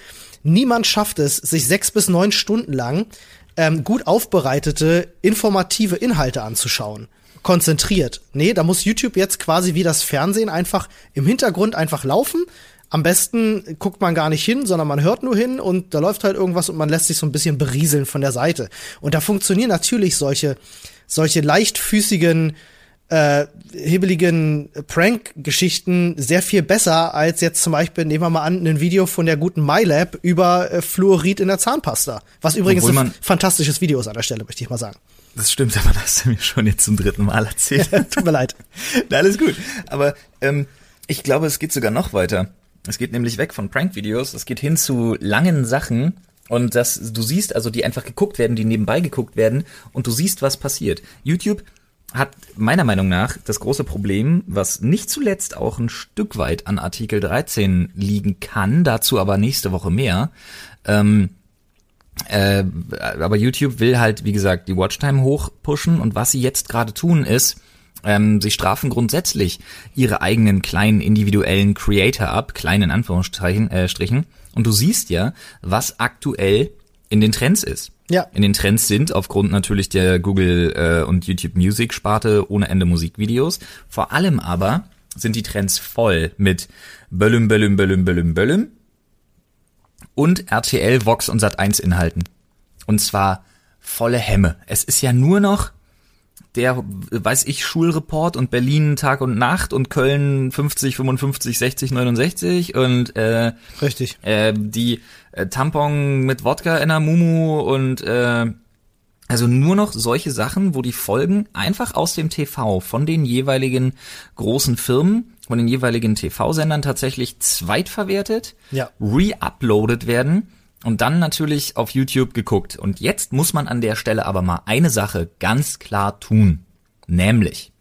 Niemand schafft es, sich sechs bis neun Stunden lang ähm, gut aufbereitete, informative Inhalte anzuschauen. Konzentriert. Nee, da muss YouTube jetzt quasi wie das Fernsehen einfach im Hintergrund einfach laufen. Am besten guckt man gar nicht hin, sondern man hört nur hin und da läuft halt irgendwas und man lässt sich so ein bisschen berieseln von der Seite. Und da funktionieren natürlich solche, solche leichtfüßigen äh, hebeligen Prank-Geschichten sehr viel besser als jetzt zum Beispiel, nehmen wir mal an, ein Video von der guten MyLab über äh, Fluorid in der Zahnpasta. Was übrigens ein fantastisches Video ist an der Stelle, möchte ich mal sagen. Das stimmt, aber das hast du mir schon jetzt zum dritten Mal erzählt. Tut mir leid. Alles gut. Aber ähm, ich glaube, es geht sogar noch weiter. Es geht nämlich weg von Prank-Videos, es geht hin zu langen Sachen, und das, du siehst also, die einfach geguckt werden, die nebenbei geguckt werden und du siehst, was passiert. YouTube hat meiner Meinung nach das große Problem, was nicht zuletzt auch ein Stück weit an Artikel 13 liegen kann, dazu aber nächste Woche mehr. Ähm, äh, aber YouTube will halt, wie gesagt, die Watchtime hochpushen und was sie jetzt gerade tun ist, ähm, sie strafen grundsätzlich ihre eigenen kleinen individuellen Creator ab, kleinen Anführungsstrichen, äh, Strichen. Und du siehst ja, was aktuell in den Trends ist ja. in den Trends sind, aufgrund natürlich der Google äh, und YouTube Music Sparte ohne Ende Musikvideos. Vor allem aber sind die Trends voll mit Böllüm, Böllüm, Böllüm, Böllüm, Böllüm und RTL, Vox und Sat1 Inhalten. Und zwar volle Hemme. Es ist ja nur noch der, weiß ich, Schulreport und Berlin Tag und Nacht und Köln 50, 55, 60, 69 und äh, richtig äh, die äh, Tampon mit Wodka in der Mumu und äh, also nur noch solche Sachen, wo die Folgen einfach aus dem TV von den jeweiligen großen Firmen, von den jeweiligen TV-Sendern tatsächlich zweitverwertet, ja. re-uploadet werden und dann natürlich auf YouTube geguckt. Und jetzt muss man an der Stelle aber mal eine Sache ganz klar tun. Nämlich,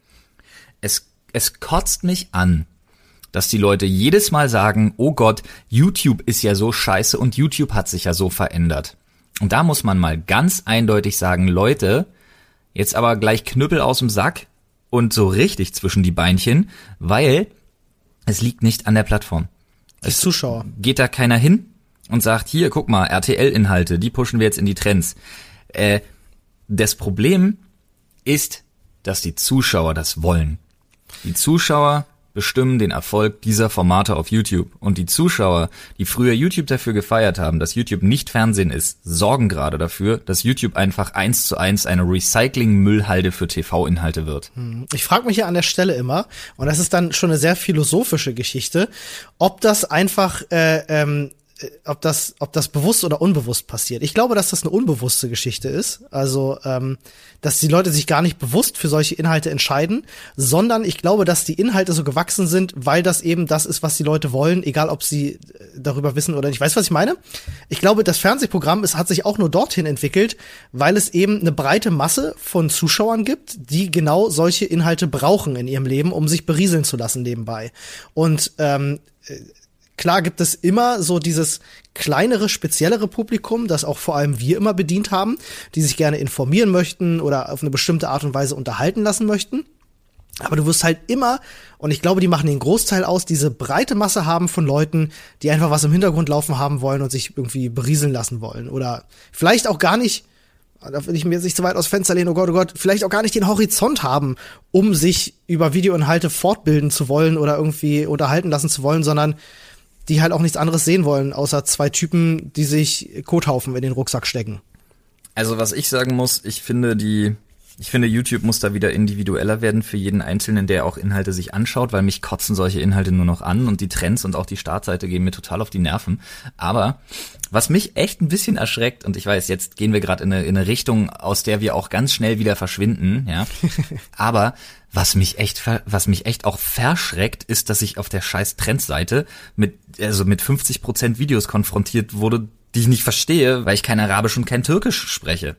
es, es kotzt mich an, dass die Leute jedes Mal sagen, oh Gott, YouTube ist ja so scheiße und YouTube hat sich ja so verändert. Und da muss man mal ganz eindeutig sagen, Leute, jetzt aber gleich Knüppel aus dem Sack und so richtig zwischen die Beinchen, weil es liegt nicht an der Plattform. Es Zuschauer. Geht da keiner hin und sagt, hier, guck mal, RTL-Inhalte, die pushen wir jetzt in die Trends. Äh, das Problem ist, dass die Zuschauer das wollen. Die Zuschauer bestimmen den Erfolg dieser Formate auf YouTube. Und die Zuschauer, die früher YouTube dafür gefeiert haben, dass YouTube nicht Fernsehen ist, sorgen gerade dafür, dass YouTube einfach eins zu eins eine Recycling-Müllhalde für TV-Inhalte wird. Hm. Ich frage mich ja an der Stelle immer, und das ist dann schon eine sehr philosophische Geschichte, ob das einfach äh, ähm, ob das, ob das bewusst oder unbewusst passiert. Ich glaube, dass das eine unbewusste Geschichte ist. Also, ähm, dass die Leute sich gar nicht bewusst für solche Inhalte entscheiden, sondern ich glaube, dass die Inhalte so gewachsen sind, weil das eben das ist, was die Leute wollen, egal ob sie äh, darüber wissen oder nicht. Weißt du, was ich meine? Ich glaube, das Fernsehprogramm es hat sich auch nur dorthin entwickelt, weil es eben eine breite Masse von Zuschauern gibt, die genau solche Inhalte brauchen in ihrem Leben, um sich berieseln zu lassen nebenbei. Und ähm, Klar gibt es immer so dieses kleinere, speziellere Publikum, das auch vor allem wir immer bedient haben, die sich gerne informieren möchten oder auf eine bestimmte Art und Weise unterhalten lassen möchten. Aber du wirst halt immer, und ich glaube, die machen den Großteil aus, diese breite Masse haben von Leuten, die einfach was im Hintergrund laufen haben wollen und sich irgendwie berieseln lassen wollen. Oder vielleicht auch gar nicht, da will ich mir jetzt nicht zu weit aus Fenster lehnen, oh Gott, oh Gott, vielleicht auch gar nicht den Horizont haben, um sich über Videoinhalte fortbilden zu wollen oder irgendwie unterhalten lassen zu wollen, sondern die halt auch nichts anderes sehen wollen, außer zwei Typen, die sich Kothaufen in den Rucksack stecken. Also was ich sagen muss, ich finde die, ich finde YouTube muss da wieder individueller werden für jeden Einzelnen, der auch Inhalte sich anschaut, weil mich kotzen solche Inhalte nur noch an und die Trends und auch die Startseite gehen mir total auf die Nerven. Aber was mich echt ein bisschen erschreckt, und ich weiß, jetzt gehen wir gerade in eine, in eine Richtung, aus der wir auch ganz schnell wieder verschwinden, ja. Aber was mich echt, was mich echt auch verschreckt, ist, dass ich auf der scheiß Trendseite mit, also mit 50 Prozent Videos konfrontiert wurde, die ich nicht verstehe, weil ich kein Arabisch und kein Türkisch spreche.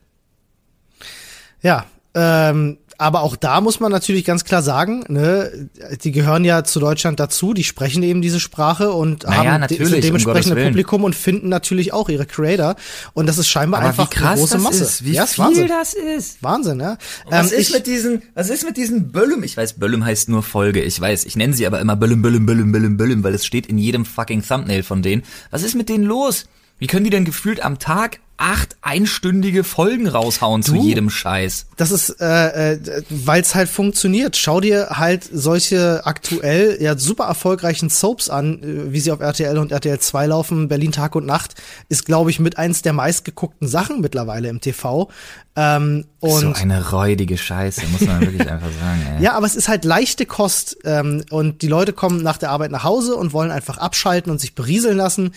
Ja, ähm, aber auch da muss man natürlich ganz klar sagen, ne, die gehören ja zu Deutschland dazu, die sprechen eben diese Sprache und naja, haben de so dementsprechende um Publikum und finden natürlich auch ihre Creator. Und das ist scheinbar Aber einfach wie krass eine große das Masse. Ist, wie ja, viel Wahnsinn. das ist. Wahnsinn, ja. was Ähm, ist ich- mit diesen, was ist mit diesen Böllum? Ich weiß, Böllum heißt nur Folge. Ich weiß, ich nenne sie aber immer Böllum, Böllum, Böllum, Böllum, Böllum, weil es steht in jedem fucking Thumbnail von denen. Was ist mit denen los? Wie können die denn gefühlt am Tag acht einstündige Folgen raushauen zu Du? jedem Scheiß? Das ist, äh, äh, weil es halt funktioniert. Schau dir halt solche aktuell ja super erfolgreichen Soaps an, äh, wie sie auf RTL und RTL 2 laufen. Berlin Tag und Nacht ist, glaube ich, mit eins der meistgeguckten Sachen mittlerweile im TV. Ähm, und so eine räudige Scheiße, muss man wirklich einfach sagen. Ey. ja, aber es ist halt leichte Kost ähm, und die Leute kommen nach der Arbeit nach Hause und wollen einfach abschalten und sich berieseln lassen,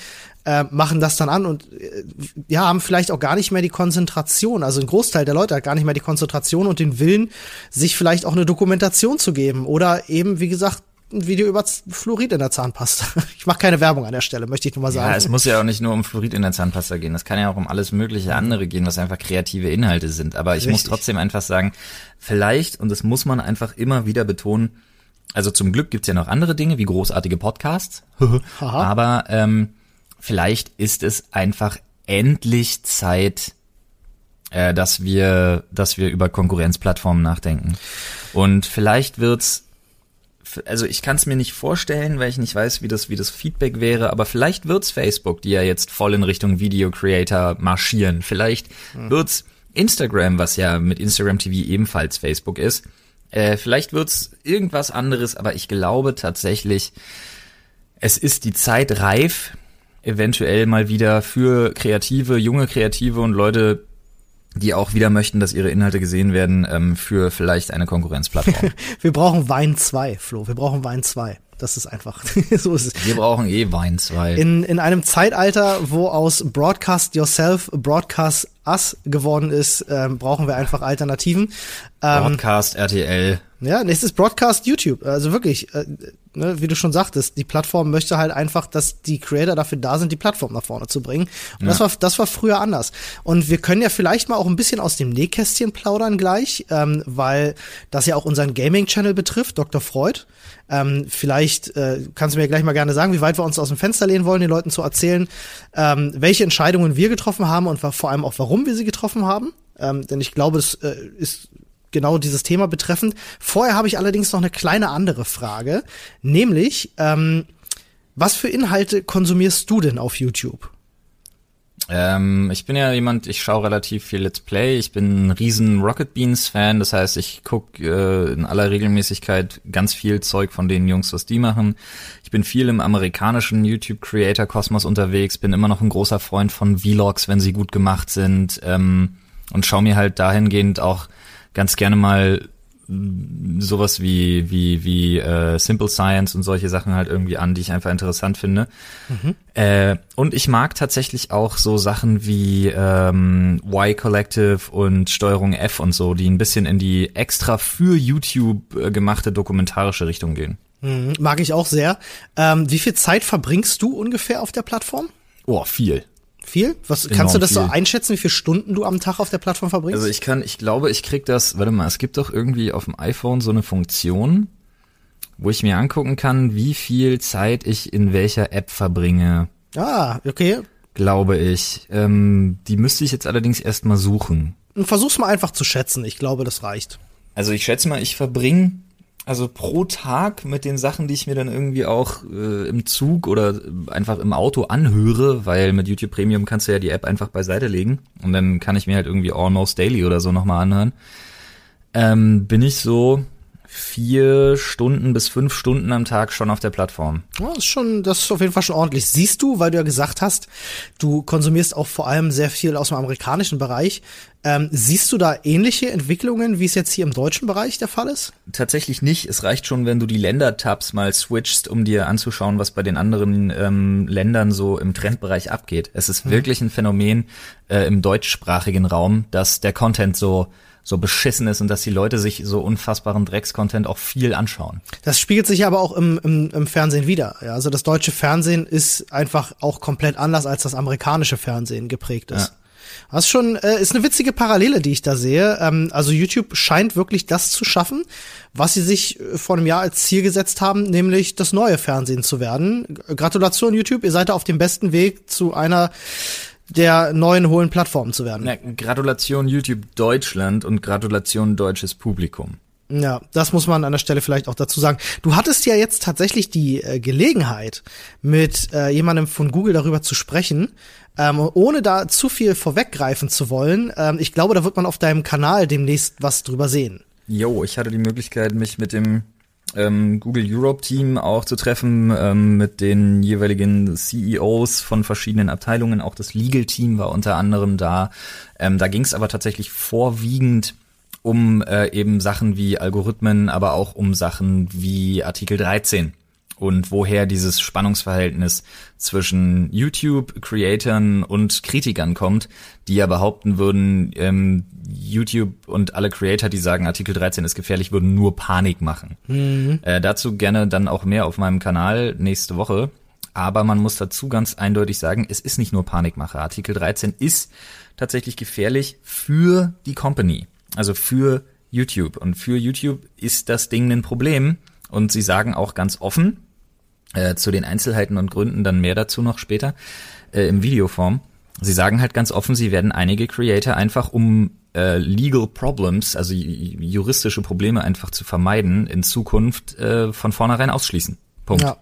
äh, machen das dann an und äh, ja, haben vielleicht auch gar nicht mehr die Konzentration. Also ein Großteil der Leute hat gar nicht mehr die Konzentration und den Willen, sich vielleicht auch eine Dokumentation zu geben oder eben, wie gesagt, ein Video über Fluorid in der Zahnpasta. Ich mache keine Werbung an der Stelle, möchte ich nur mal sagen. Ja, es muss ja auch nicht nur um Fluorid in der Zahnpasta gehen. Es kann ja auch um alles mögliche andere gehen, was einfach kreative Inhalte sind. Aber ich muss Richtig. trotzdem einfach sagen, vielleicht, und das muss man einfach immer wieder betonen, also zum Glück gibt's ja noch andere Dinge, wie großartige Podcasts. Aber ähm, vielleicht ist es einfach endlich Zeit, äh, dass wir, dass wir über Konkurrenzplattformen nachdenken. Und vielleicht wird's also ich kann es mir nicht vorstellen, weil ich nicht weiß, wie das, wie das Feedback wäre, aber vielleicht wird's Facebook, die ja jetzt voll in Richtung Video Creator marschieren. Vielleicht wird's Instagram, was ja mit Instagram TV ebenfalls Facebook ist. Äh, vielleicht wird's irgendwas anderes, aber ich glaube tatsächlich, es ist die Zeit reif, eventuell mal wieder für Kreative, junge Kreative und Leute, die auch wieder möchten, dass ihre Inhalte gesehen werden, ähm, für vielleicht eine Konkurrenzplattform. Wir brauchen Wein 2, Flo. Wir brauchen Wein 2. Das ist einfach, so ist es. Wir brauchen eh Wein 2. In, in einem Zeitalter, wo aus Broadcast Yourself Broadcast Us geworden ist, ähm, brauchen wir einfach Alternativen. Ähm, Podcast, RTL. ja, nächstes Broadcast YouTube. Also wirklich, äh, ne, wie du schon sagtest, die Plattform möchte halt einfach, dass die Creator dafür da sind, die Plattform nach vorne zu bringen. Und das war das war früher anders. Und wir können ja vielleicht mal auch ein bisschen aus dem Nähkästchen plaudern gleich, ähm, weil das ja auch unseren Gaming-Channel betrifft, Dr. Freud. Ähm, vielleicht äh, kannst du mir gleich mal gerne sagen, wie weit wir uns aus dem Fenster lehnen wollen, den Leuten zu erzählen, ähm, welche Entscheidungen wir getroffen haben und vor allem auch, warum wir sie getroffen haben. Ähm, denn ich glaube, es äh, ist genau dieses Thema betreffend. Vorher habe ich allerdings noch eine kleine andere Frage, nämlich, ähm, was für Inhalte konsumierst du denn auf YouTube? Ähm, ich bin ja jemand, ich schaue relativ viel Let's Play. Ich bin ein riesen Rocket Beans Fan. Das heißt, ich guck äh, in aller Regelmäßigkeit ganz viel Zeug von den Jungs, was die machen. Ich bin viel im amerikanischen YouTube Creator Kosmos unterwegs. Bin immer noch ein großer Freund von Vlogs, wenn sie gut gemacht sind. Ähm, und schaue mir halt dahingehend auch ganz gerne mal sowas wie wie wie äh, Simple Science und solche Sachen halt irgendwie an, die ich einfach interessant finde. Mhm. Äh, und ich mag tatsächlich auch so Sachen wie ähm, Y Collective und Steuerung F und so, die ein bisschen in die extra für YouTube äh, gemachte dokumentarische Richtung gehen. Mhm, mag ich auch sehr. Ähm, wie viel Zeit verbringst du ungefähr auf der Plattform? Oh, viel. Viel? Was kannst du das viel. so einschätzen, wie viele Stunden du am Tag auf der Plattform verbringst? Also ich kann, ich glaube, ich krieg das, warte mal, es gibt doch irgendwie auf dem iPhone so eine Funktion, wo ich mir angucken kann, wie viel Zeit ich in welcher App verbringe. Ah, okay. Glaube ich. Ähm, die müsste ich jetzt allerdings erstmal suchen. Versuch's mal einfach zu schätzen. Ich glaube, das reicht. Also ich schätze mal, ich verbringe also pro Tag mit den Sachen, die ich mir dann irgendwie auch äh, im Zug oder einfach im Auto anhöre, weil mit YouTube Premium kannst du ja die App einfach beiseite legen und dann kann ich mir halt irgendwie Almost Daily oder so nochmal anhören. Ähm, bin ich so vier Stunden bis fünf Stunden am Tag schon auf der Plattform. Ja, das ist schon, das ist auf jeden Fall schon ordentlich. Siehst du, weil du ja gesagt hast, du konsumierst auch vor allem sehr viel aus dem amerikanischen Bereich. Ähm, siehst du da ähnliche Entwicklungen, wie es jetzt hier im deutschen Bereich der Fall ist? Tatsächlich nicht. Es reicht schon, wenn du die Ländertabs mal switchst, um dir anzuschauen, was bei den anderen ähm, Ländern so im Trendbereich abgeht. Es ist hm. wirklich ein Phänomen äh, im deutschsprachigen Raum, dass der Content so so beschissen ist und dass die Leute sich so unfassbaren Dreckscontent auch viel anschauen. Das spiegelt sich aber auch im, im, im Fernsehen wieder. Ja, also das deutsche Fernsehen ist einfach auch komplett anders als das amerikanische Fernsehen geprägt ist. Ja. Das ist schon äh, ist eine witzige Parallele, die ich da sehe. Ähm, also YouTube scheint wirklich das zu schaffen, was sie sich äh, vor einem Jahr als Ziel gesetzt haben, nämlich das neue Fernsehen zu werden. Gratulation YouTube, ihr seid da auf dem besten Weg zu einer der neuen hohen Plattformen zu werden. Na, Gratulation YouTube Deutschland und Gratulation deutsches Publikum. Ja, das muss man an der Stelle vielleicht auch dazu sagen. Du hattest ja jetzt tatsächlich die äh, Gelegenheit, mit äh, jemandem von Google darüber zu sprechen, ähm, ohne da zu viel vorweggreifen zu wollen. Ähm, ich glaube, da wird man auf deinem Kanal demnächst was drüber sehen. Jo, ich hatte die Möglichkeit, mich mit dem ähm, Google Europe Team auch zu treffen ähm, mit den jeweiligen CEOs von verschiedenen Abteilungen. Auch das Legal Team war unter anderem da. Ähm, da ging es aber tatsächlich vorwiegend um äh, eben Sachen wie Algorithmen, aber auch um Sachen wie Artikel 13 und woher dieses Spannungsverhältnis zwischen YouTube-Creatern und Kritikern kommt, die ja behaupten würden, ähm, YouTube und alle Creator, die sagen, Artikel 13 ist gefährlich, würden nur Panik machen. Mhm. Äh, dazu gerne dann auch mehr auf meinem Kanal nächste Woche. Aber man muss dazu ganz eindeutig sagen, es ist nicht nur Panikmache. Artikel 13 ist tatsächlich gefährlich für die Company, also für YouTube. Und für YouTube ist das Ding ein Problem. Und sie sagen auch ganz offen, äh, zu den Einzelheiten und Gründen dann mehr dazu noch später, äh, im Videoform. Sie sagen halt ganz offen, sie werden einige Creator einfach um äh, Legal Problems, also juristische Probleme einfach zu vermeiden, in Zukunft äh, von vornherein ausschließen. Punkt. Ja.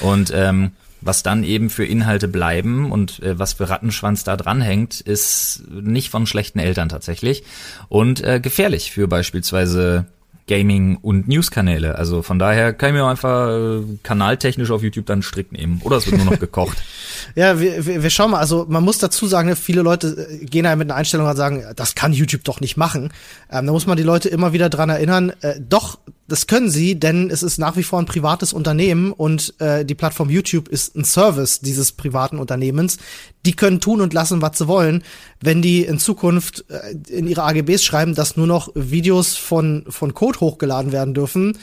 Und ähm, was dann eben für Inhalte bleiben und äh, was für Rattenschwanz da dranhängt, ist nicht von schlechten Eltern tatsächlich und äh, gefährlich für beispielsweise Gaming- und News-Kanäle. Also von daher kann ich mir einfach äh, kanaltechnisch auf YouTube dann strikt nehmen. Oder es wird nur noch gekocht. ja, wir, wir, wir schauen mal. Also man muss dazu sagen, ne, viele Leute äh, gehen ja mit einer Einstellung und sagen, das kann YouTube doch nicht machen. Ähm, da muss man die Leute immer wieder dran erinnern, äh, doch, das können sie, denn es ist nach wie vor ein privates Unternehmen und äh, die Plattform YouTube ist ein Service dieses privaten Unternehmens. Die können tun und lassen, was sie wollen. Wenn die in Zukunft äh, in ihre AGBs schreiben, dass nur noch Videos von, von Code hochgeladen werden dürfen,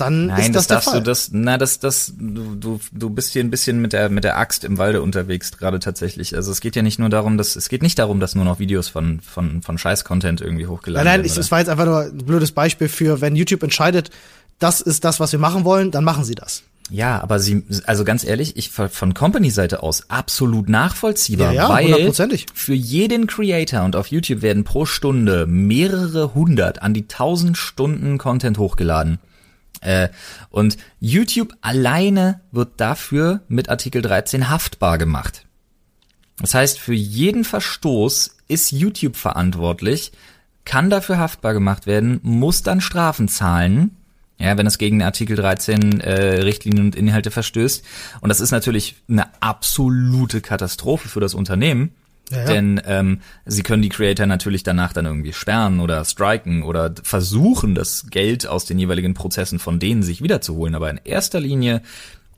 dann Nein, ist das, das der Fall. Du das, na, das, das, du, du, du bist hier ein bisschen mit der, mit der Axt im Walde unterwegs gerade tatsächlich. Also es geht ja nicht nur darum, dass, es geht nicht darum, dass nur noch Videos von, von, von Scheiß-Content irgendwie hochgeladen nein, nein, werden. Nein, es war jetzt einfach nur ein blödes Beispiel für, wenn YouTube entscheidet, das ist das, was wir machen wollen, dann machen sie das. Ja, aber sie, also ganz ehrlich, ich von Company-Seite aus absolut nachvollziehbar, ja, ja, weil für jeden Creator und auf YouTube werden pro Stunde mehrere hundert an die tausend Stunden Content hochgeladen. Äh, und YouTube alleine wird dafür mit Artikel 13 haftbar gemacht. Das heißt, für jeden Verstoß ist YouTube verantwortlich, kann dafür haftbar gemacht werden, muss dann Strafen zahlen, ja, wenn es gegen Artikel 13 äh, Richtlinien und Inhalte verstößt. Und das ist natürlich eine absolute Katastrophe für das Unternehmen. Ja, ja. Denn ähm, sie können die Creator natürlich danach dann irgendwie sperren oder striken oder versuchen, das Geld aus den jeweiligen Prozessen von denen sich wiederzuholen. Aber in erster Linie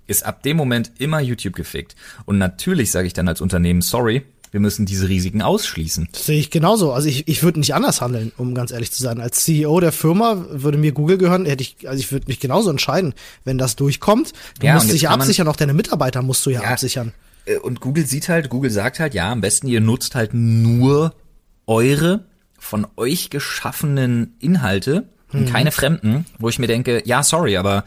ist ab dem Moment immer YouTube gefickt. Und natürlich sage ich dann als Unternehmen, sorry, wir müssen diese Risiken ausschließen. Das sehe ich genauso. Also ich, ich würde nicht anders handeln, um ganz ehrlich zu sein. Als CEO der Firma würde mir Google gehören, hätte ich, also ich würde mich genauso entscheiden, wenn das durchkommt. Du ja, musst dich ja absichern, auch deine Mitarbeiter musst du ja, ja absichern. Äh, und Google sieht halt, Google sagt halt, ja, am besten ihr nutzt halt nur eure von euch geschaffenen Inhalte und mhm. keine fremden, wo ich mir denke, ja, sorry, aber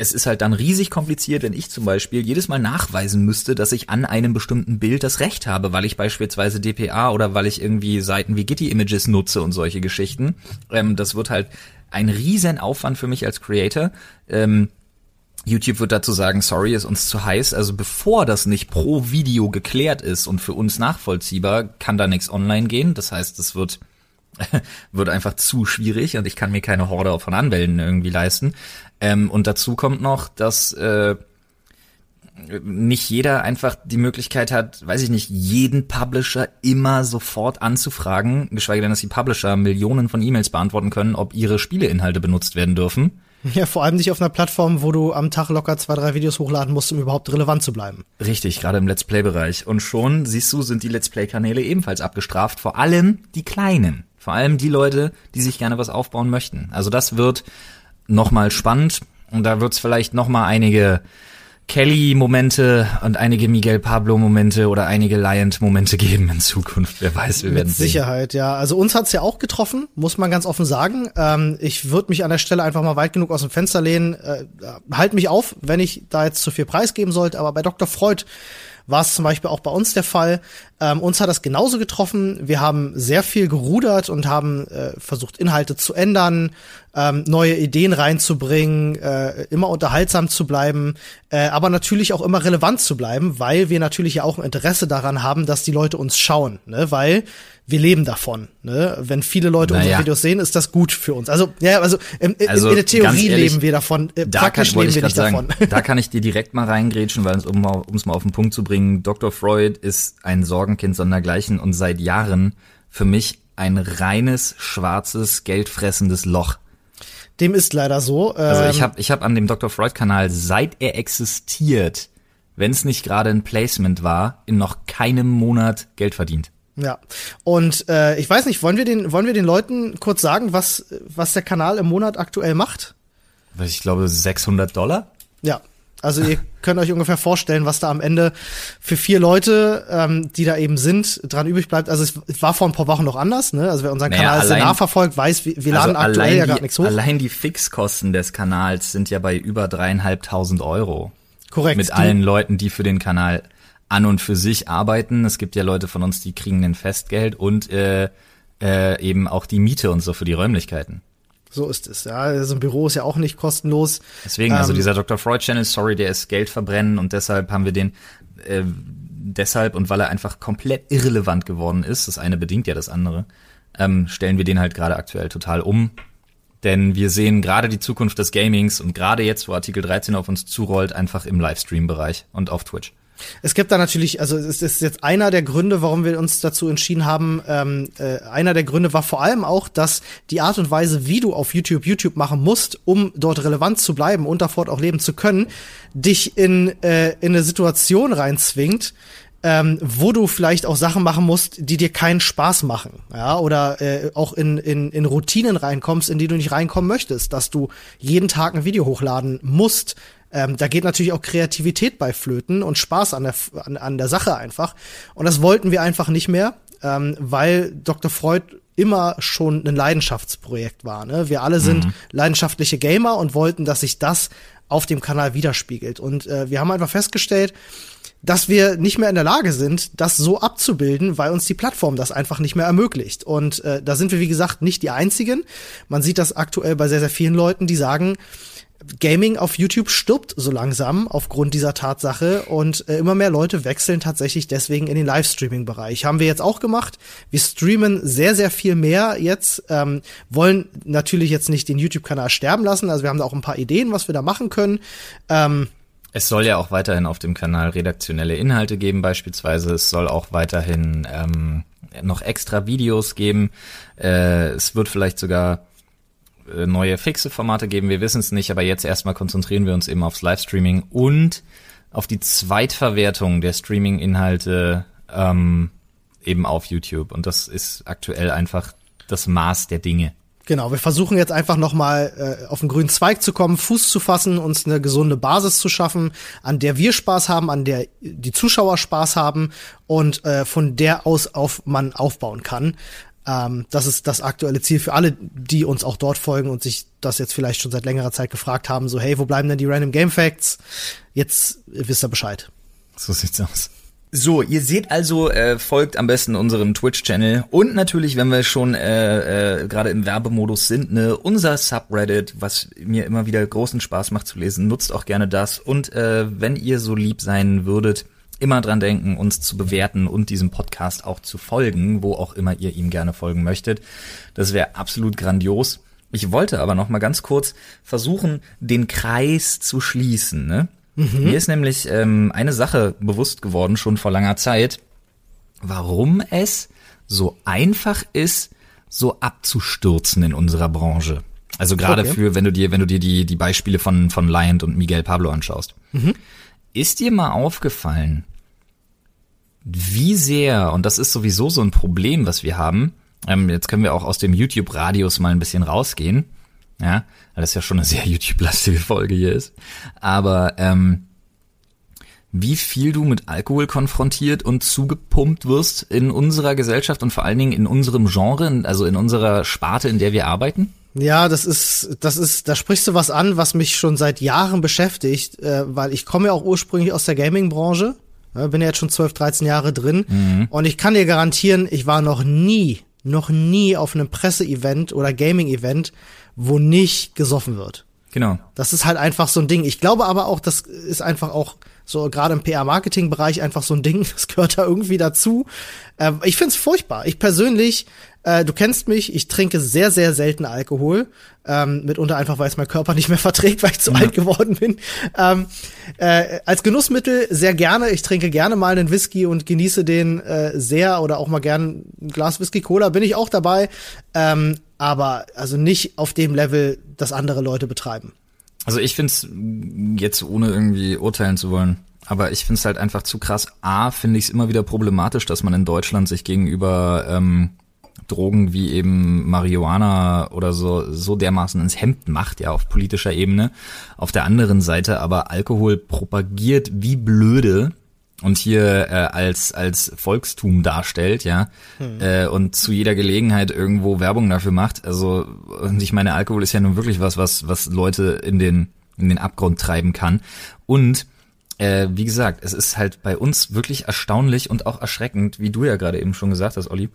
es ist halt dann riesig kompliziert, wenn ich zum Beispiel jedes Mal nachweisen müsste, dass ich an einem bestimmten Bild das Recht habe, weil ich beispielsweise DPA oder weil ich irgendwie Seiten wie Getty Images nutze und solche Geschichten. Ähm, das wird halt ein riesen Aufwand für mich als Creator. Ähm, YouTube wird dazu sagen, sorry, ist uns zu heiß. Also bevor das nicht pro Video geklärt ist und für uns nachvollziehbar, kann da nichts online gehen. Das heißt, es wird wird einfach zu schwierig und ich kann mir keine Horde von Anwälten irgendwie leisten. Ähm, und dazu kommt noch, dass äh, nicht jeder einfach die Möglichkeit hat, weiß ich nicht, jeden Publisher immer sofort anzufragen, geschweige denn, dass die Publisher Millionen von E-Mails beantworten können, ob ihre Spieleinhalte benutzt werden dürfen. Ja, vor allem nicht auf einer Plattform, wo du am Tag locker zwei, drei Videos hochladen musst, um überhaupt relevant zu bleiben. Richtig, gerade im Let's Play-Bereich. Und schon, siehst du, sind die Let's Play-Kanäle ebenfalls abgestraft, vor allem die kleinen. Vor allem die Leute, die sich gerne was aufbauen möchten. Also das wird nochmal spannend und da wird es vielleicht nochmal einige Kelly-Momente und einige Miguel Pablo-Momente oder einige Lion-Momente geben in Zukunft. Wer weiß, wir werden Mit sehen. Sicherheit, ja. Also uns hat's ja auch getroffen, muss man ganz offen sagen. Ähm, ich würde mich an der Stelle einfach mal weit genug aus dem Fenster lehnen. Äh, halt mich auf, wenn ich da jetzt zu viel Preis geben sollte. Aber bei Dr. Freud war es zum Beispiel auch bei uns der Fall. Ähm, uns hat das genauso getroffen. Wir haben sehr viel gerudert und haben äh, versucht, Inhalte zu ändern, ähm, neue Ideen reinzubringen, äh, immer unterhaltsam zu bleiben, äh, aber natürlich auch immer relevant zu bleiben, weil wir natürlich ja auch ein Interesse daran haben, dass die Leute uns schauen, ne? weil wir leben davon. Ne? Wenn viele Leute naja. unsere Videos sehen, ist das gut für uns. Also ja, also, ähm, also in der Theorie ehrlich, leben wir davon. Äh, praktisch kann, leben wir nicht sagen, davon. Da kann ich dir direkt mal reingrätschen, weil um es mal auf den Punkt zu bringen, Dr. Freud ist ein Sorgenkind sondergleichen und seit Jahren für mich ein reines schwarzes geldfressendes Loch. Dem ist leider so. Ähm, also ich ähm, habe ich hab an dem Dr. Freud-Kanal, seit er existiert, wenn es nicht gerade ein Placement war, in noch keinem Monat Geld verdient. Ja. Und äh, ich weiß nicht, wollen wir den, wollen wir den Leuten kurz sagen, was, was der Kanal im Monat aktuell macht? Ich glaube 600 Dollar. Ja. Also ihr könnt euch ungefähr vorstellen, was da am Ende für vier Leute, ähm, die da eben sind, dran übrig bleibt. Also es war vor ein paar Wochen noch anders, ne? Also wer unseren naja, Kanal allein, verfolgt, weiß, wir, wir laden also aktuell ja gar nichts hoch. Allein die Fixkosten des Kanals sind ja bei über dreieinhalbtausend Euro. Korrekt. Mit allen Leuten, die für den Kanal an und für sich arbeiten. Es gibt ja Leute von uns, die kriegen ein Festgeld und äh, äh, eben auch die Miete und so für die Räumlichkeiten. So ist es, ja. Also ein Büro ist ja auch nicht kostenlos. Deswegen, also ähm, dieser Dr. Freud Channel, sorry, der ist Geld verbrennen und deshalb haben wir den äh, deshalb und weil er einfach komplett irrelevant geworden ist, das eine bedingt ja das andere, ähm, stellen wir den halt gerade aktuell total um. Denn wir sehen gerade die Zukunft des Gamings und gerade jetzt, wo Artikel 13 auf uns zurollt, einfach im Livestream-Bereich und auf Twitch. Es gibt da natürlich, also es ist jetzt einer der Gründe, warum wir uns dazu entschieden haben. Ähm, äh, einer der Gründe war vor allem auch, dass die Art und Weise, wie du auf YouTube YouTube machen musst, um dort relevant zu bleiben und davor auch leben zu können, dich in, äh, in eine Situation reinzwingt, ähm, wo du vielleicht auch Sachen machen musst, die dir keinen Spaß machen, ja, oder äh, auch in, in, in Routinen reinkommst, in die du nicht reinkommen möchtest, dass du jeden Tag ein Video hochladen musst, ähm, da geht natürlich auch Kreativität bei Flöten und Spaß an der, an, an der Sache einfach. Und das wollten wir einfach nicht mehr, ähm, weil Dr. Freud immer schon ein Leidenschaftsprojekt war. Ne? Wir alle sind mhm. leidenschaftliche Gamer und wollten, dass sich das auf dem Kanal widerspiegelt. Und äh, wir haben einfach festgestellt, dass wir nicht mehr in der Lage sind, das so abzubilden, weil uns die Plattform das einfach nicht mehr ermöglicht. Und äh, da sind wir, wie gesagt, nicht die Einzigen. Man sieht das aktuell bei sehr, sehr vielen Leuten, die sagen, Gaming auf YouTube stirbt so langsam aufgrund dieser Tatsache und äh, immer mehr Leute wechseln tatsächlich deswegen in den Livestreaming-Bereich. Haben wir jetzt auch gemacht. Wir streamen sehr, sehr viel mehr jetzt, ähm, wollen natürlich jetzt nicht den YouTube-Kanal sterben lassen. Also wir haben da auch ein paar Ideen, was wir da machen können. Ähm, Es soll ja auch weiterhin auf dem Kanal redaktionelle Inhalte geben, beispielsweise. Es soll auch weiterhin ähm, noch extra Videos geben. Äh, es wird vielleicht sogar neue fixe Formate geben, wir wissen es nicht, aber jetzt erstmal konzentrieren wir uns eben aufs Livestreaming und auf die Zweitverwertung der Streaming-Inhalte ähm, eben auf YouTube. Und das ist aktuell einfach das Maß der Dinge. Genau, wir versuchen jetzt einfach nochmal äh, auf den grünen Zweig zu kommen, Fuß zu fassen, uns eine gesunde Basis zu schaffen, an der wir Spaß haben, an der die Zuschauer Spaß haben und äh, von der aus auf man aufbauen kann. Ähm, das ist das aktuelle Ziel für alle, die uns auch dort folgen und sich das jetzt vielleicht schon seit längerer Zeit gefragt haben, so hey, wo bleiben denn die Random Game Facts? Jetzt wisst ihr Bescheid. So sieht's aus. So, ihr seht also, äh, folgt am besten unserem Twitch-Channel und natürlich, wenn wir schon äh, äh, gerade im Werbemodus sind, ne, unser Subreddit, was mir immer wieder großen Spaß macht zu lesen, nutzt auch gerne das. Und äh, wenn ihr so lieb sein würdet, immer dran denken, uns zu bewerten und diesem Podcast auch zu folgen, wo auch immer ihr ihm gerne folgen möchtet. Das wäre absolut grandios. Ich wollte aber noch mal ganz kurz versuchen, den Kreis zu schließen. Ne? Mhm. Mir ist nämlich ähm, eine Sache bewusst geworden, schon vor langer Zeit, warum es so einfach ist, so abzustürzen in unserer Branche. Also gerade okay. für, wenn du dir, wenn du dir die, die Beispiele von, von Lyant und Miguel Pablo anschaust. Mhm. Ist dir mal aufgefallen, wie sehr, und das ist sowieso so ein Problem, was wir haben, ähm, jetzt können wir auch aus dem YouTube-Radius mal ein bisschen rausgehen, ja, weil das ja schon eine sehr YouTube-lastige Folge hier ist. Aber ähm, wie viel du mit Alkohol konfrontiert und zugepumpt wirst in unserer Gesellschaft und vor allen Dingen in unserem Genre, also in unserer Sparte, in der wir arbeiten? Ja, das ist, das ist, da sprichst du was an, was mich schon seit Jahren beschäftigt, äh, weil ich komme ja auch ursprünglich aus der Gaming-Branche, äh, bin ja jetzt schon 12, 13 Jahre drin mhm. und ich kann dir garantieren, ich war noch nie, noch nie auf einem Presse-Event oder Gaming-Event, wo nicht gesoffen wird. Genau. Das ist halt einfach so ein Ding. Ich glaube aber auch, das ist einfach auch so gerade im PR-Marketing-Bereich einfach so ein Ding. Das gehört da irgendwie dazu. Äh, ich find's furchtbar. Ich persönlich, äh, du kennst mich, ich trinke sehr, sehr selten Alkohol. Ähm, mitunter einfach, weil es mein Körper nicht mehr verträgt, weil ich zu ja. alt geworden bin. Ähm, äh, als Genussmittel sehr gerne. Ich trinke gerne mal einen Whisky und genieße den äh, sehr oder auch mal gern ein Glas Whisky Cola. Bin ich auch dabei. Ähm, aber also nicht auf dem Level, das andere Leute betreiben. Also ich find's jetzt ohne irgendwie urteilen zu wollen, aber ich find's halt einfach zu krass. A, finde ich es immer wieder problematisch, dass man in Deutschland sich gegenüber ähm, Drogen wie eben Marihuana oder so so dermaßen ins Hemd macht, ja, auf politischer Ebene. Auf der anderen Seite aber Alkohol propagiert wie blöde und hier äh, als als Volkstum darstellt, ja, hm. äh, und zu jeder Gelegenheit irgendwo Werbung dafür macht. Also und ich meine, Alkohol ist ja nun wirklich was, was was Leute in den in den Abgrund treiben kann. Und äh, wie gesagt, es ist halt bei uns wirklich erstaunlich und auch erschreckend, wie du ja gerade eben schon gesagt hast, Olli.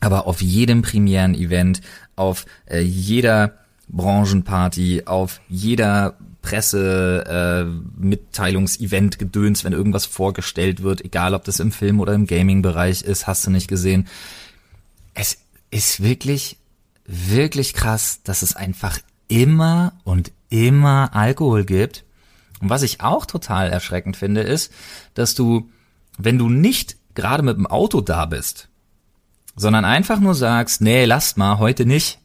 Aber auf jedem Premieren-Event, auf äh, jeder Branchenparty, auf jeder Presse, äh, Mitteilungsevent gedöns, wenn irgendwas vorgestellt wird, egal ob das im Film oder im Gaming-Bereich ist, hast du nicht gesehen. Es ist wirklich, wirklich krass, dass es einfach immer und immer Alkohol gibt. Und was ich auch total erschreckend finde, ist, dass du, wenn du nicht gerade mit dem Auto da bist, sondern einfach nur sagst, nee, lasst mal, heute nicht,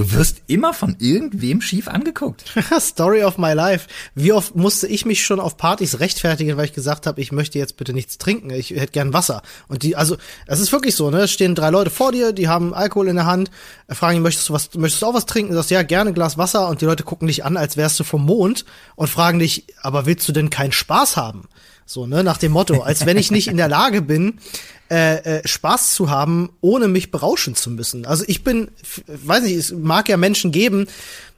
Du wirst immer von irgendwem schief angeguckt. Story of my life. Wie oft musste ich mich schon auf Partys rechtfertigen, weil ich gesagt habe, ich möchte jetzt bitte nichts trinken, ich hätte gern Wasser. Und die, also, es ist wirklich so, ne? Es stehen drei Leute vor dir, die haben Alkohol in der Hand, fragen ihn, möchtest du was, möchtest du auch was trinken? Du sagst, ja, gerne Glas Wasser und die Leute gucken dich an, als wärst du vom Mond und fragen dich, aber willst du denn keinen Spaß haben? So, ne, nach dem Motto, als wenn ich nicht in der Lage bin, äh, äh, Spaß zu haben, ohne mich berauschen zu müssen. Also ich bin, weiß nicht, es mag ja Menschen geben,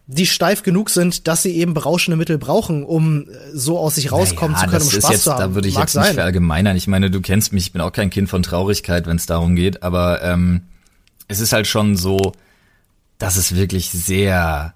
die steif genug sind, dass sie eben berauschende Mittel brauchen, um äh, so aus sich rauskommen naja, zu können, um Spaß jetzt, zu haben. Da würde ich mag jetzt sein. nicht verallgemeinern. Ich meine, du kennst mich, ich bin auch kein Kind von Traurigkeit, wenn es darum geht, aber ähm, es ist halt schon so, dass es wirklich sehr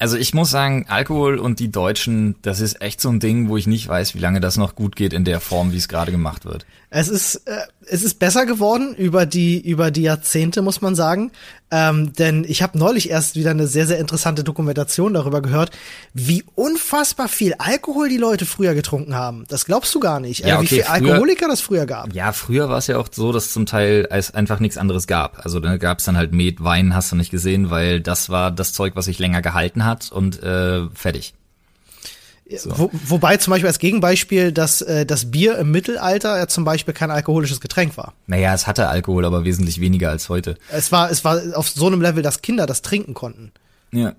also ich muss sagen, Alkohol und die Deutschen, das ist echt so ein Ding, wo ich nicht weiß, wie lange das noch gut geht in der Form, wie es gerade gemacht wird. Es ist, äh, es ist besser geworden über die, über die Jahrzehnte, muss man sagen. Ähm, denn ich habe neulich erst wieder eine sehr, sehr interessante Dokumentation darüber gehört, wie unfassbar viel Alkohol die Leute früher getrunken haben. Das glaubst du gar nicht. Ja, äh, wie okay, viel früher- Alkoholiker das früher gab. Ja, früher war es ja auch so, dass zum Teil es einfach nichts anderes gab. Also da gab es dann halt Met, Wein, hast du nicht gesehen, weil das war das Zeug, was sich länger gehalten hat und äh, fertig. Wo, wobei zum Beispiel als Gegenbeispiel, dass äh, das Bier im Mittelalter ja zum Beispiel kein alkoholisches Getränk war. Naja, es hatte Alkohol, aber wesentlich weniger als heute. Es war, es war auf so einem Level, dass Kinder das trinken konnten. Ja.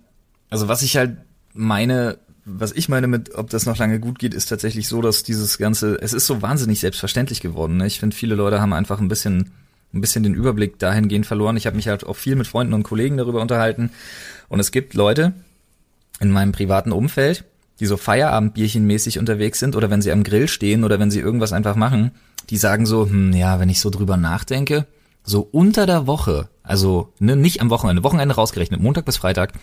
Also was ich halt meine, was ich meine mit, ob das noch lange gut geht, ist tatsächlich so, dass dieses ganze, es ist so wahnsinnig selbstverständlich geworden. Ne? Ich finde, viele Leute haben einfach ein bisschen, ein bisschen den Überblick dahingehend verloren. Ich habe mich halt auch viel mit Freunden und Kollegen darüber unterhalten. Und es gibt Leute in meinem privaten Umfeld, die so Feierabendbierchenmäßig unterwegs sind oder wenn sie am Grill stehen oder wenn sie irgendwas einfach machen, die sagen so, hm, ja, wenn ich so drüber nachdenke, so unter der Woche, also ne, nicht am Wochenende, Wochenende rausgerechnet, Montag bis Freitag,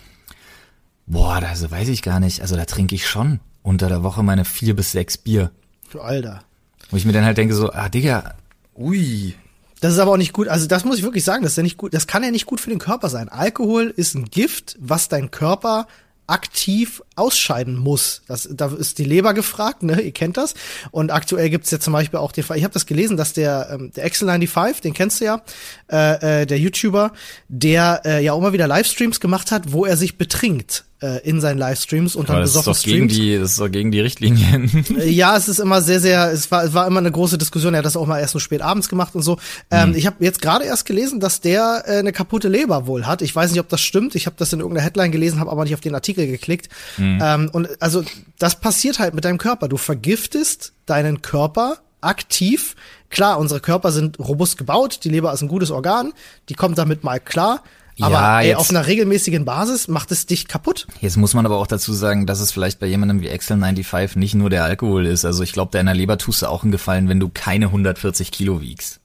boah, da also weiß ich gar nicht, also da trinke ich schon unter der Woche meine vier bis sechs Bier. Du Alter. Wo ich mir dann halt denke so, ah Digga, ui, Das ist aber auch nicht gut. Also das muss ich wirklich sagen, das ist ja nicht gut. Das kann ja nicht gut für den Körper sein. Alkohol ist ein Gift, was dein Körper aktiv ausscheiden muss. Das, da ist die Leber gefragt, ne? Ihr kennt das. Und aktuell gibt's ja zum Beispiel auch den Fall, ich habe das gelesen, dass der, ähm, der Excel95, den kennst du ja, äh, äh, der YouTuber, der äh, ja auch immer wieder Livestreams gemacht hat, wo er sich betrinkt äh, in seinen Livestreams und dann aber das ist besoffen doch gegen streamt. die, das ist doch gegen die Richtlinien. Äh, Ja, es ist immer sehr, sehr, es war, es war immer eine große Diskussion. Er hat das auch mal erst so spät abends gemacht und so. Ähm, ich habe jetzt gerade erst gelesen, dass der äh, eine kaputte Leber wohl hat. Ich weiß nicht, ob das stimmt. Ich habe das in irgendeiner Headline gelesen, habe aber nicht auf den Artikel geklickt. Ähm, und also das passiert halt mit deinem Körper. Du vergiftest deinen Körper aktiv. Klar, unsere Körper sind robust gebaut. Die Leber ist ein gutes Organ. Die kommt damit mal klar. Aber Ja, ey, jetzt- auf einer regelmäßigen Basis macht es dich kaputt. Jetzt muss man aber auch dazu sagen, dass es vielleicht bei jemandem wie Excel95 nicht nur der Alkohol ist. Also ich glaube, deiner Leber tust du auch einen Gefallen, wenn du keine 140 Kilo wiegst.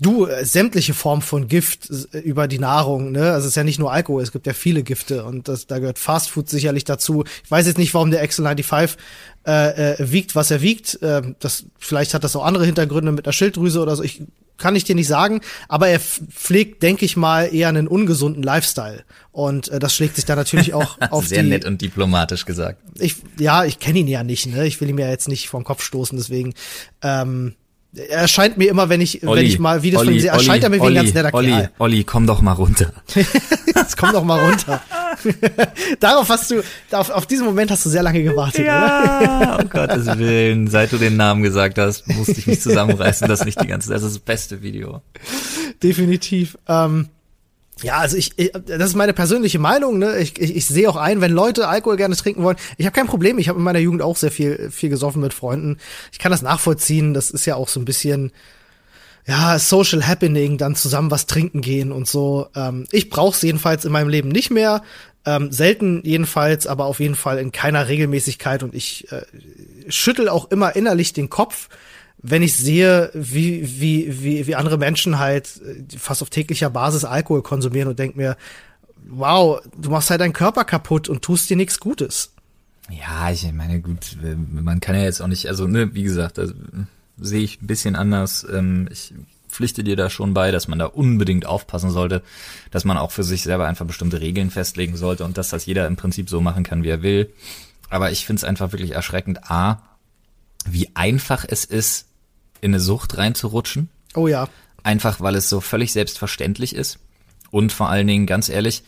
Du, äh, sämtliche Formen von Gift äh, über die Nahrung, ne? Also es ist ja nicht nur Alkohol, es gibt ja viele Gifte und das, da gehört Fastfood sicherlich dazu. Ich weiß jetzt nicht, warum der Excel 95 äh, äh, wiegt, was er wiegt. Ähm, das, vielleicht hat das auch andere Hintergründe mit einer Schilddrüse oder so. Ich kann ich dir nicht sagen, aber er pflegt, denke ich mal, eher einen ungesunden Lifestyle. Und äh, das schlägt sich dann natürlich auch auf Sehr die. nett und diplomatisch gesagt. Ich, ja, ich kenne ihn ja nicht, ne? Ich will ihm ja jetzt nicht vom Kopf stoßen, deswegen. Ähm, er erscheint mir immer, wenn ich, wenn ich mal Videos von ihm sehe, erscheint er mir wie ein ganz netter Olli, Kerl. Olli, komm doch mal runter. Jetzt komm doch mal runter. Darauf hast du, auf, auf diesen Moment hast du sehr lange gewartet, oder? Ja, um Gottes Willen. Seit du den Namen gesagt hast, musste ich mich zusammenreißen, das nicht die ganze Zeit. Das ist das beste Video. Definitiv. Ähm, ja, also ich, ich, das ist meine persönliche Meinung. Ne? Ich, ich, ich sehe auch ein, wenn Leute Alkohol gerne trinken wollen. Ich habe kein Problem. Ich habe in meiner Jugend auch sehr viel, viel gesoffen mit Freunden. Ich kann das nachvollziehen. Das ist ja auch so ein bisschen ja Social Happening, dann zusammen was trinken gehen und so. Ähm, ich brauche es jedenfalls in meinem Leben nicht mehr. Ähm, selten jedenfalls, aber auf jeden Fall in keiner Regelmäßigkeit. Und ich äh, schüttel auch immer innerlich den Kopf, wenn ich sehe, wie, wie, wie, wie andere Menschen halt äh, fast auf täglicher Basis Alkohol konsumieren und denk mir, wow, du machst halt deinen Körper kaputt und tust dir nichts Gutes. Ja, ich meine, gut, man kann ja jetzt auch nicht, also, ne, wie gesagt, also, sehe ich ein bisschen anders. Ähm, ich pflichte dir da schon bei, dass man da unbedingt aufpassen sollte, dass man auch für sich selber einfach bestimmte Regeln festlegen sollte und dass das jeder im Prinzip so machen kann, wie er will. Aber ich finde es einfach wirklich erschreckend, A, wie einfach es ist, in eine Sucht reinzurutschen. Oh ja. Einfach weil es so völlig selbstverständlich ist. Und vor allen Dingen, ganz ehrlich,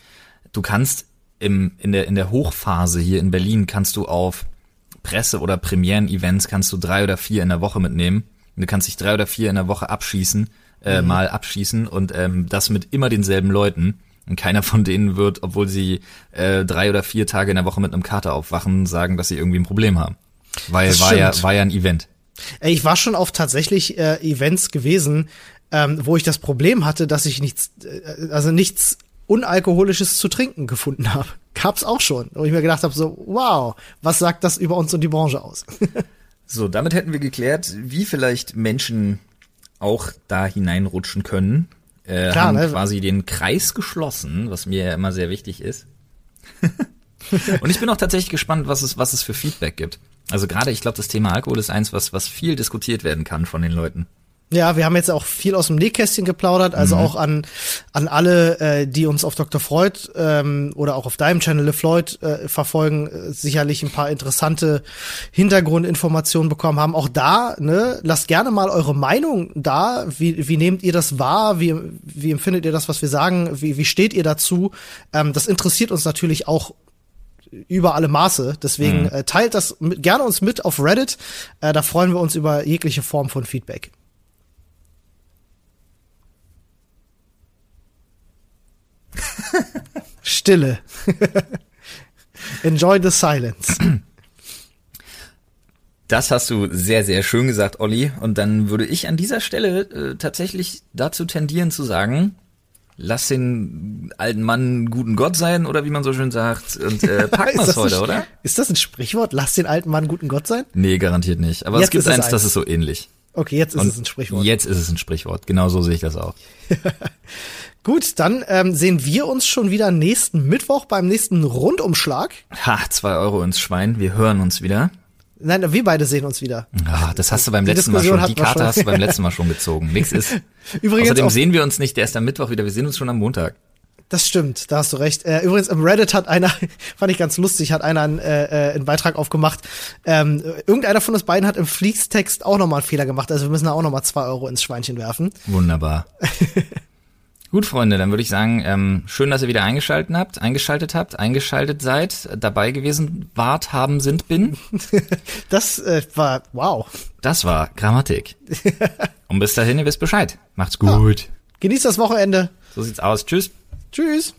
du kannst im, in, der, in der Hochphase hier in Berlin kannst du auf Presse- oder Premieren-Events kannst du drei oder vier in der Woche mitnehmen. Und du kannst dich drei oder vier in der Woche abschießen, äh, mal abschießen und ähm, das mit immer denselben Leuten. Und keiner von denen wird, obwohl sie äh, drei oder vier Tage in der Woche mit einem Kater aufwachen, sagen, dass sie irgendwie ein Problem haben. Weil war ja, war ja ein Event. Ich war schon auf tatsächlich äh, Events gewesen, ähm, wo ich das Problem hatte, dass ich nichts, äh, also nichts Unalkoholisches zu trinken gefunden habe. Gab's auch schon. Wo ich mir gedacht habe, so, wow, was sagt das über uns und die Branche aus? So, damit hätten wir geklärt, wie vielleicht Menschen auch da hineinrutschen können. Äh, Klar, haben ne? quasi den Kreis geschlossen, was mir ja immer sehr wichtig ist. Und ich bin auch tatsächlich gespannt, was es, was es für Feedback gibt. Also gerade, ich glaube, das Thema Alkohol ist eins, was, was viel diskutiert werden kann von den Leuten. Ja, wir haben jetzt auch viel aus dem Nähkästchen geplaudert, also mhm. auch an, an alle, äh, die uns auf Dr. Freud ähm, oder auch auf deinem Channel LeFloid äh, verfolgen, äh, sicherlich ein paar interessante Hintergrundinformationen bekommen haben. Auch da, ne, lasst gerne mal eure Meinung da. Wie, wie nehmt ihr das wahr? Wie, wie empfindet ihr das, was wir sagen? Wie, wie steht ihr dazu? Ähm, das interessiert uns natürlich auch über alle Maße. Deswegen mhm. äh, teilt das mit, gerne uns mit auf Reddit. Äh, da freuen wir uns über jegliche Form von Feedback. Stille. Enjoy the silence. Das hast du sehr, sehr schön gesagt, Olli. Und dann würde ich an dieser Stelle äh, tatsächlich dazu tendieren zu sagen, lass den alten Mann guten Gott sein oder wie man so schön sagt und äh, packen wir heute, ein, oder? Ist das ein Sprichwort? Lass den alten Mann guten Gott sein? Nee, garantiert nicht. Aber jetzt es gibt eins, eins, das ist so ähnlich. Okay, jetzt ist und es ein Sprichwort. Jetzt ist es ein Sprichwort. Genau so sehe ich das auch. Gut, dann ähm, sehen wir uns schon wieder nächsten Mittwoch beim nächsten Rundumschlag. Ha, zwei Euro ins Schwein. Wir hören uns wieder. Nein, wir beide sehen uns wieder. Ah, das hast du beim die letzten Diskussion Mal schon. Die Karte schon. hast du beim letzten Mal schon gezogen. Nix ist. Übrigens Außerdem sehen wir uns nicht erst am Mittwoch wieder. Wir sehen uns schon am Montag. Das stimmt, da hast du recht. Äh, übrigens im Reddit hat einer, fand ich ganz lustig, hat einer einen, äh, äh, einen Beitrag aufgemacht. Ähm, irgendeiner von uns beiden hat im Fließtext auch nochmal einen Fehler gemacht. Also wir müssen da auch nochmal zwei Euro ins Schweinchen werfen. Wunderbar. Gut, Freunde, dann würde ich sagen, ähm, schön, dass ihr wieder eingeschaltet habt, eingeschaltet habt, eingeschaltet seid, dabei gewesen wart, haben, sind, bin. Das äh, war wow. Das war Grammatik. Und bis dahin, ihr wisst Bescheid. Macht's gut. Ja. Genießt das Wochenende. So sieht's aus. Tschüss. Tschüss.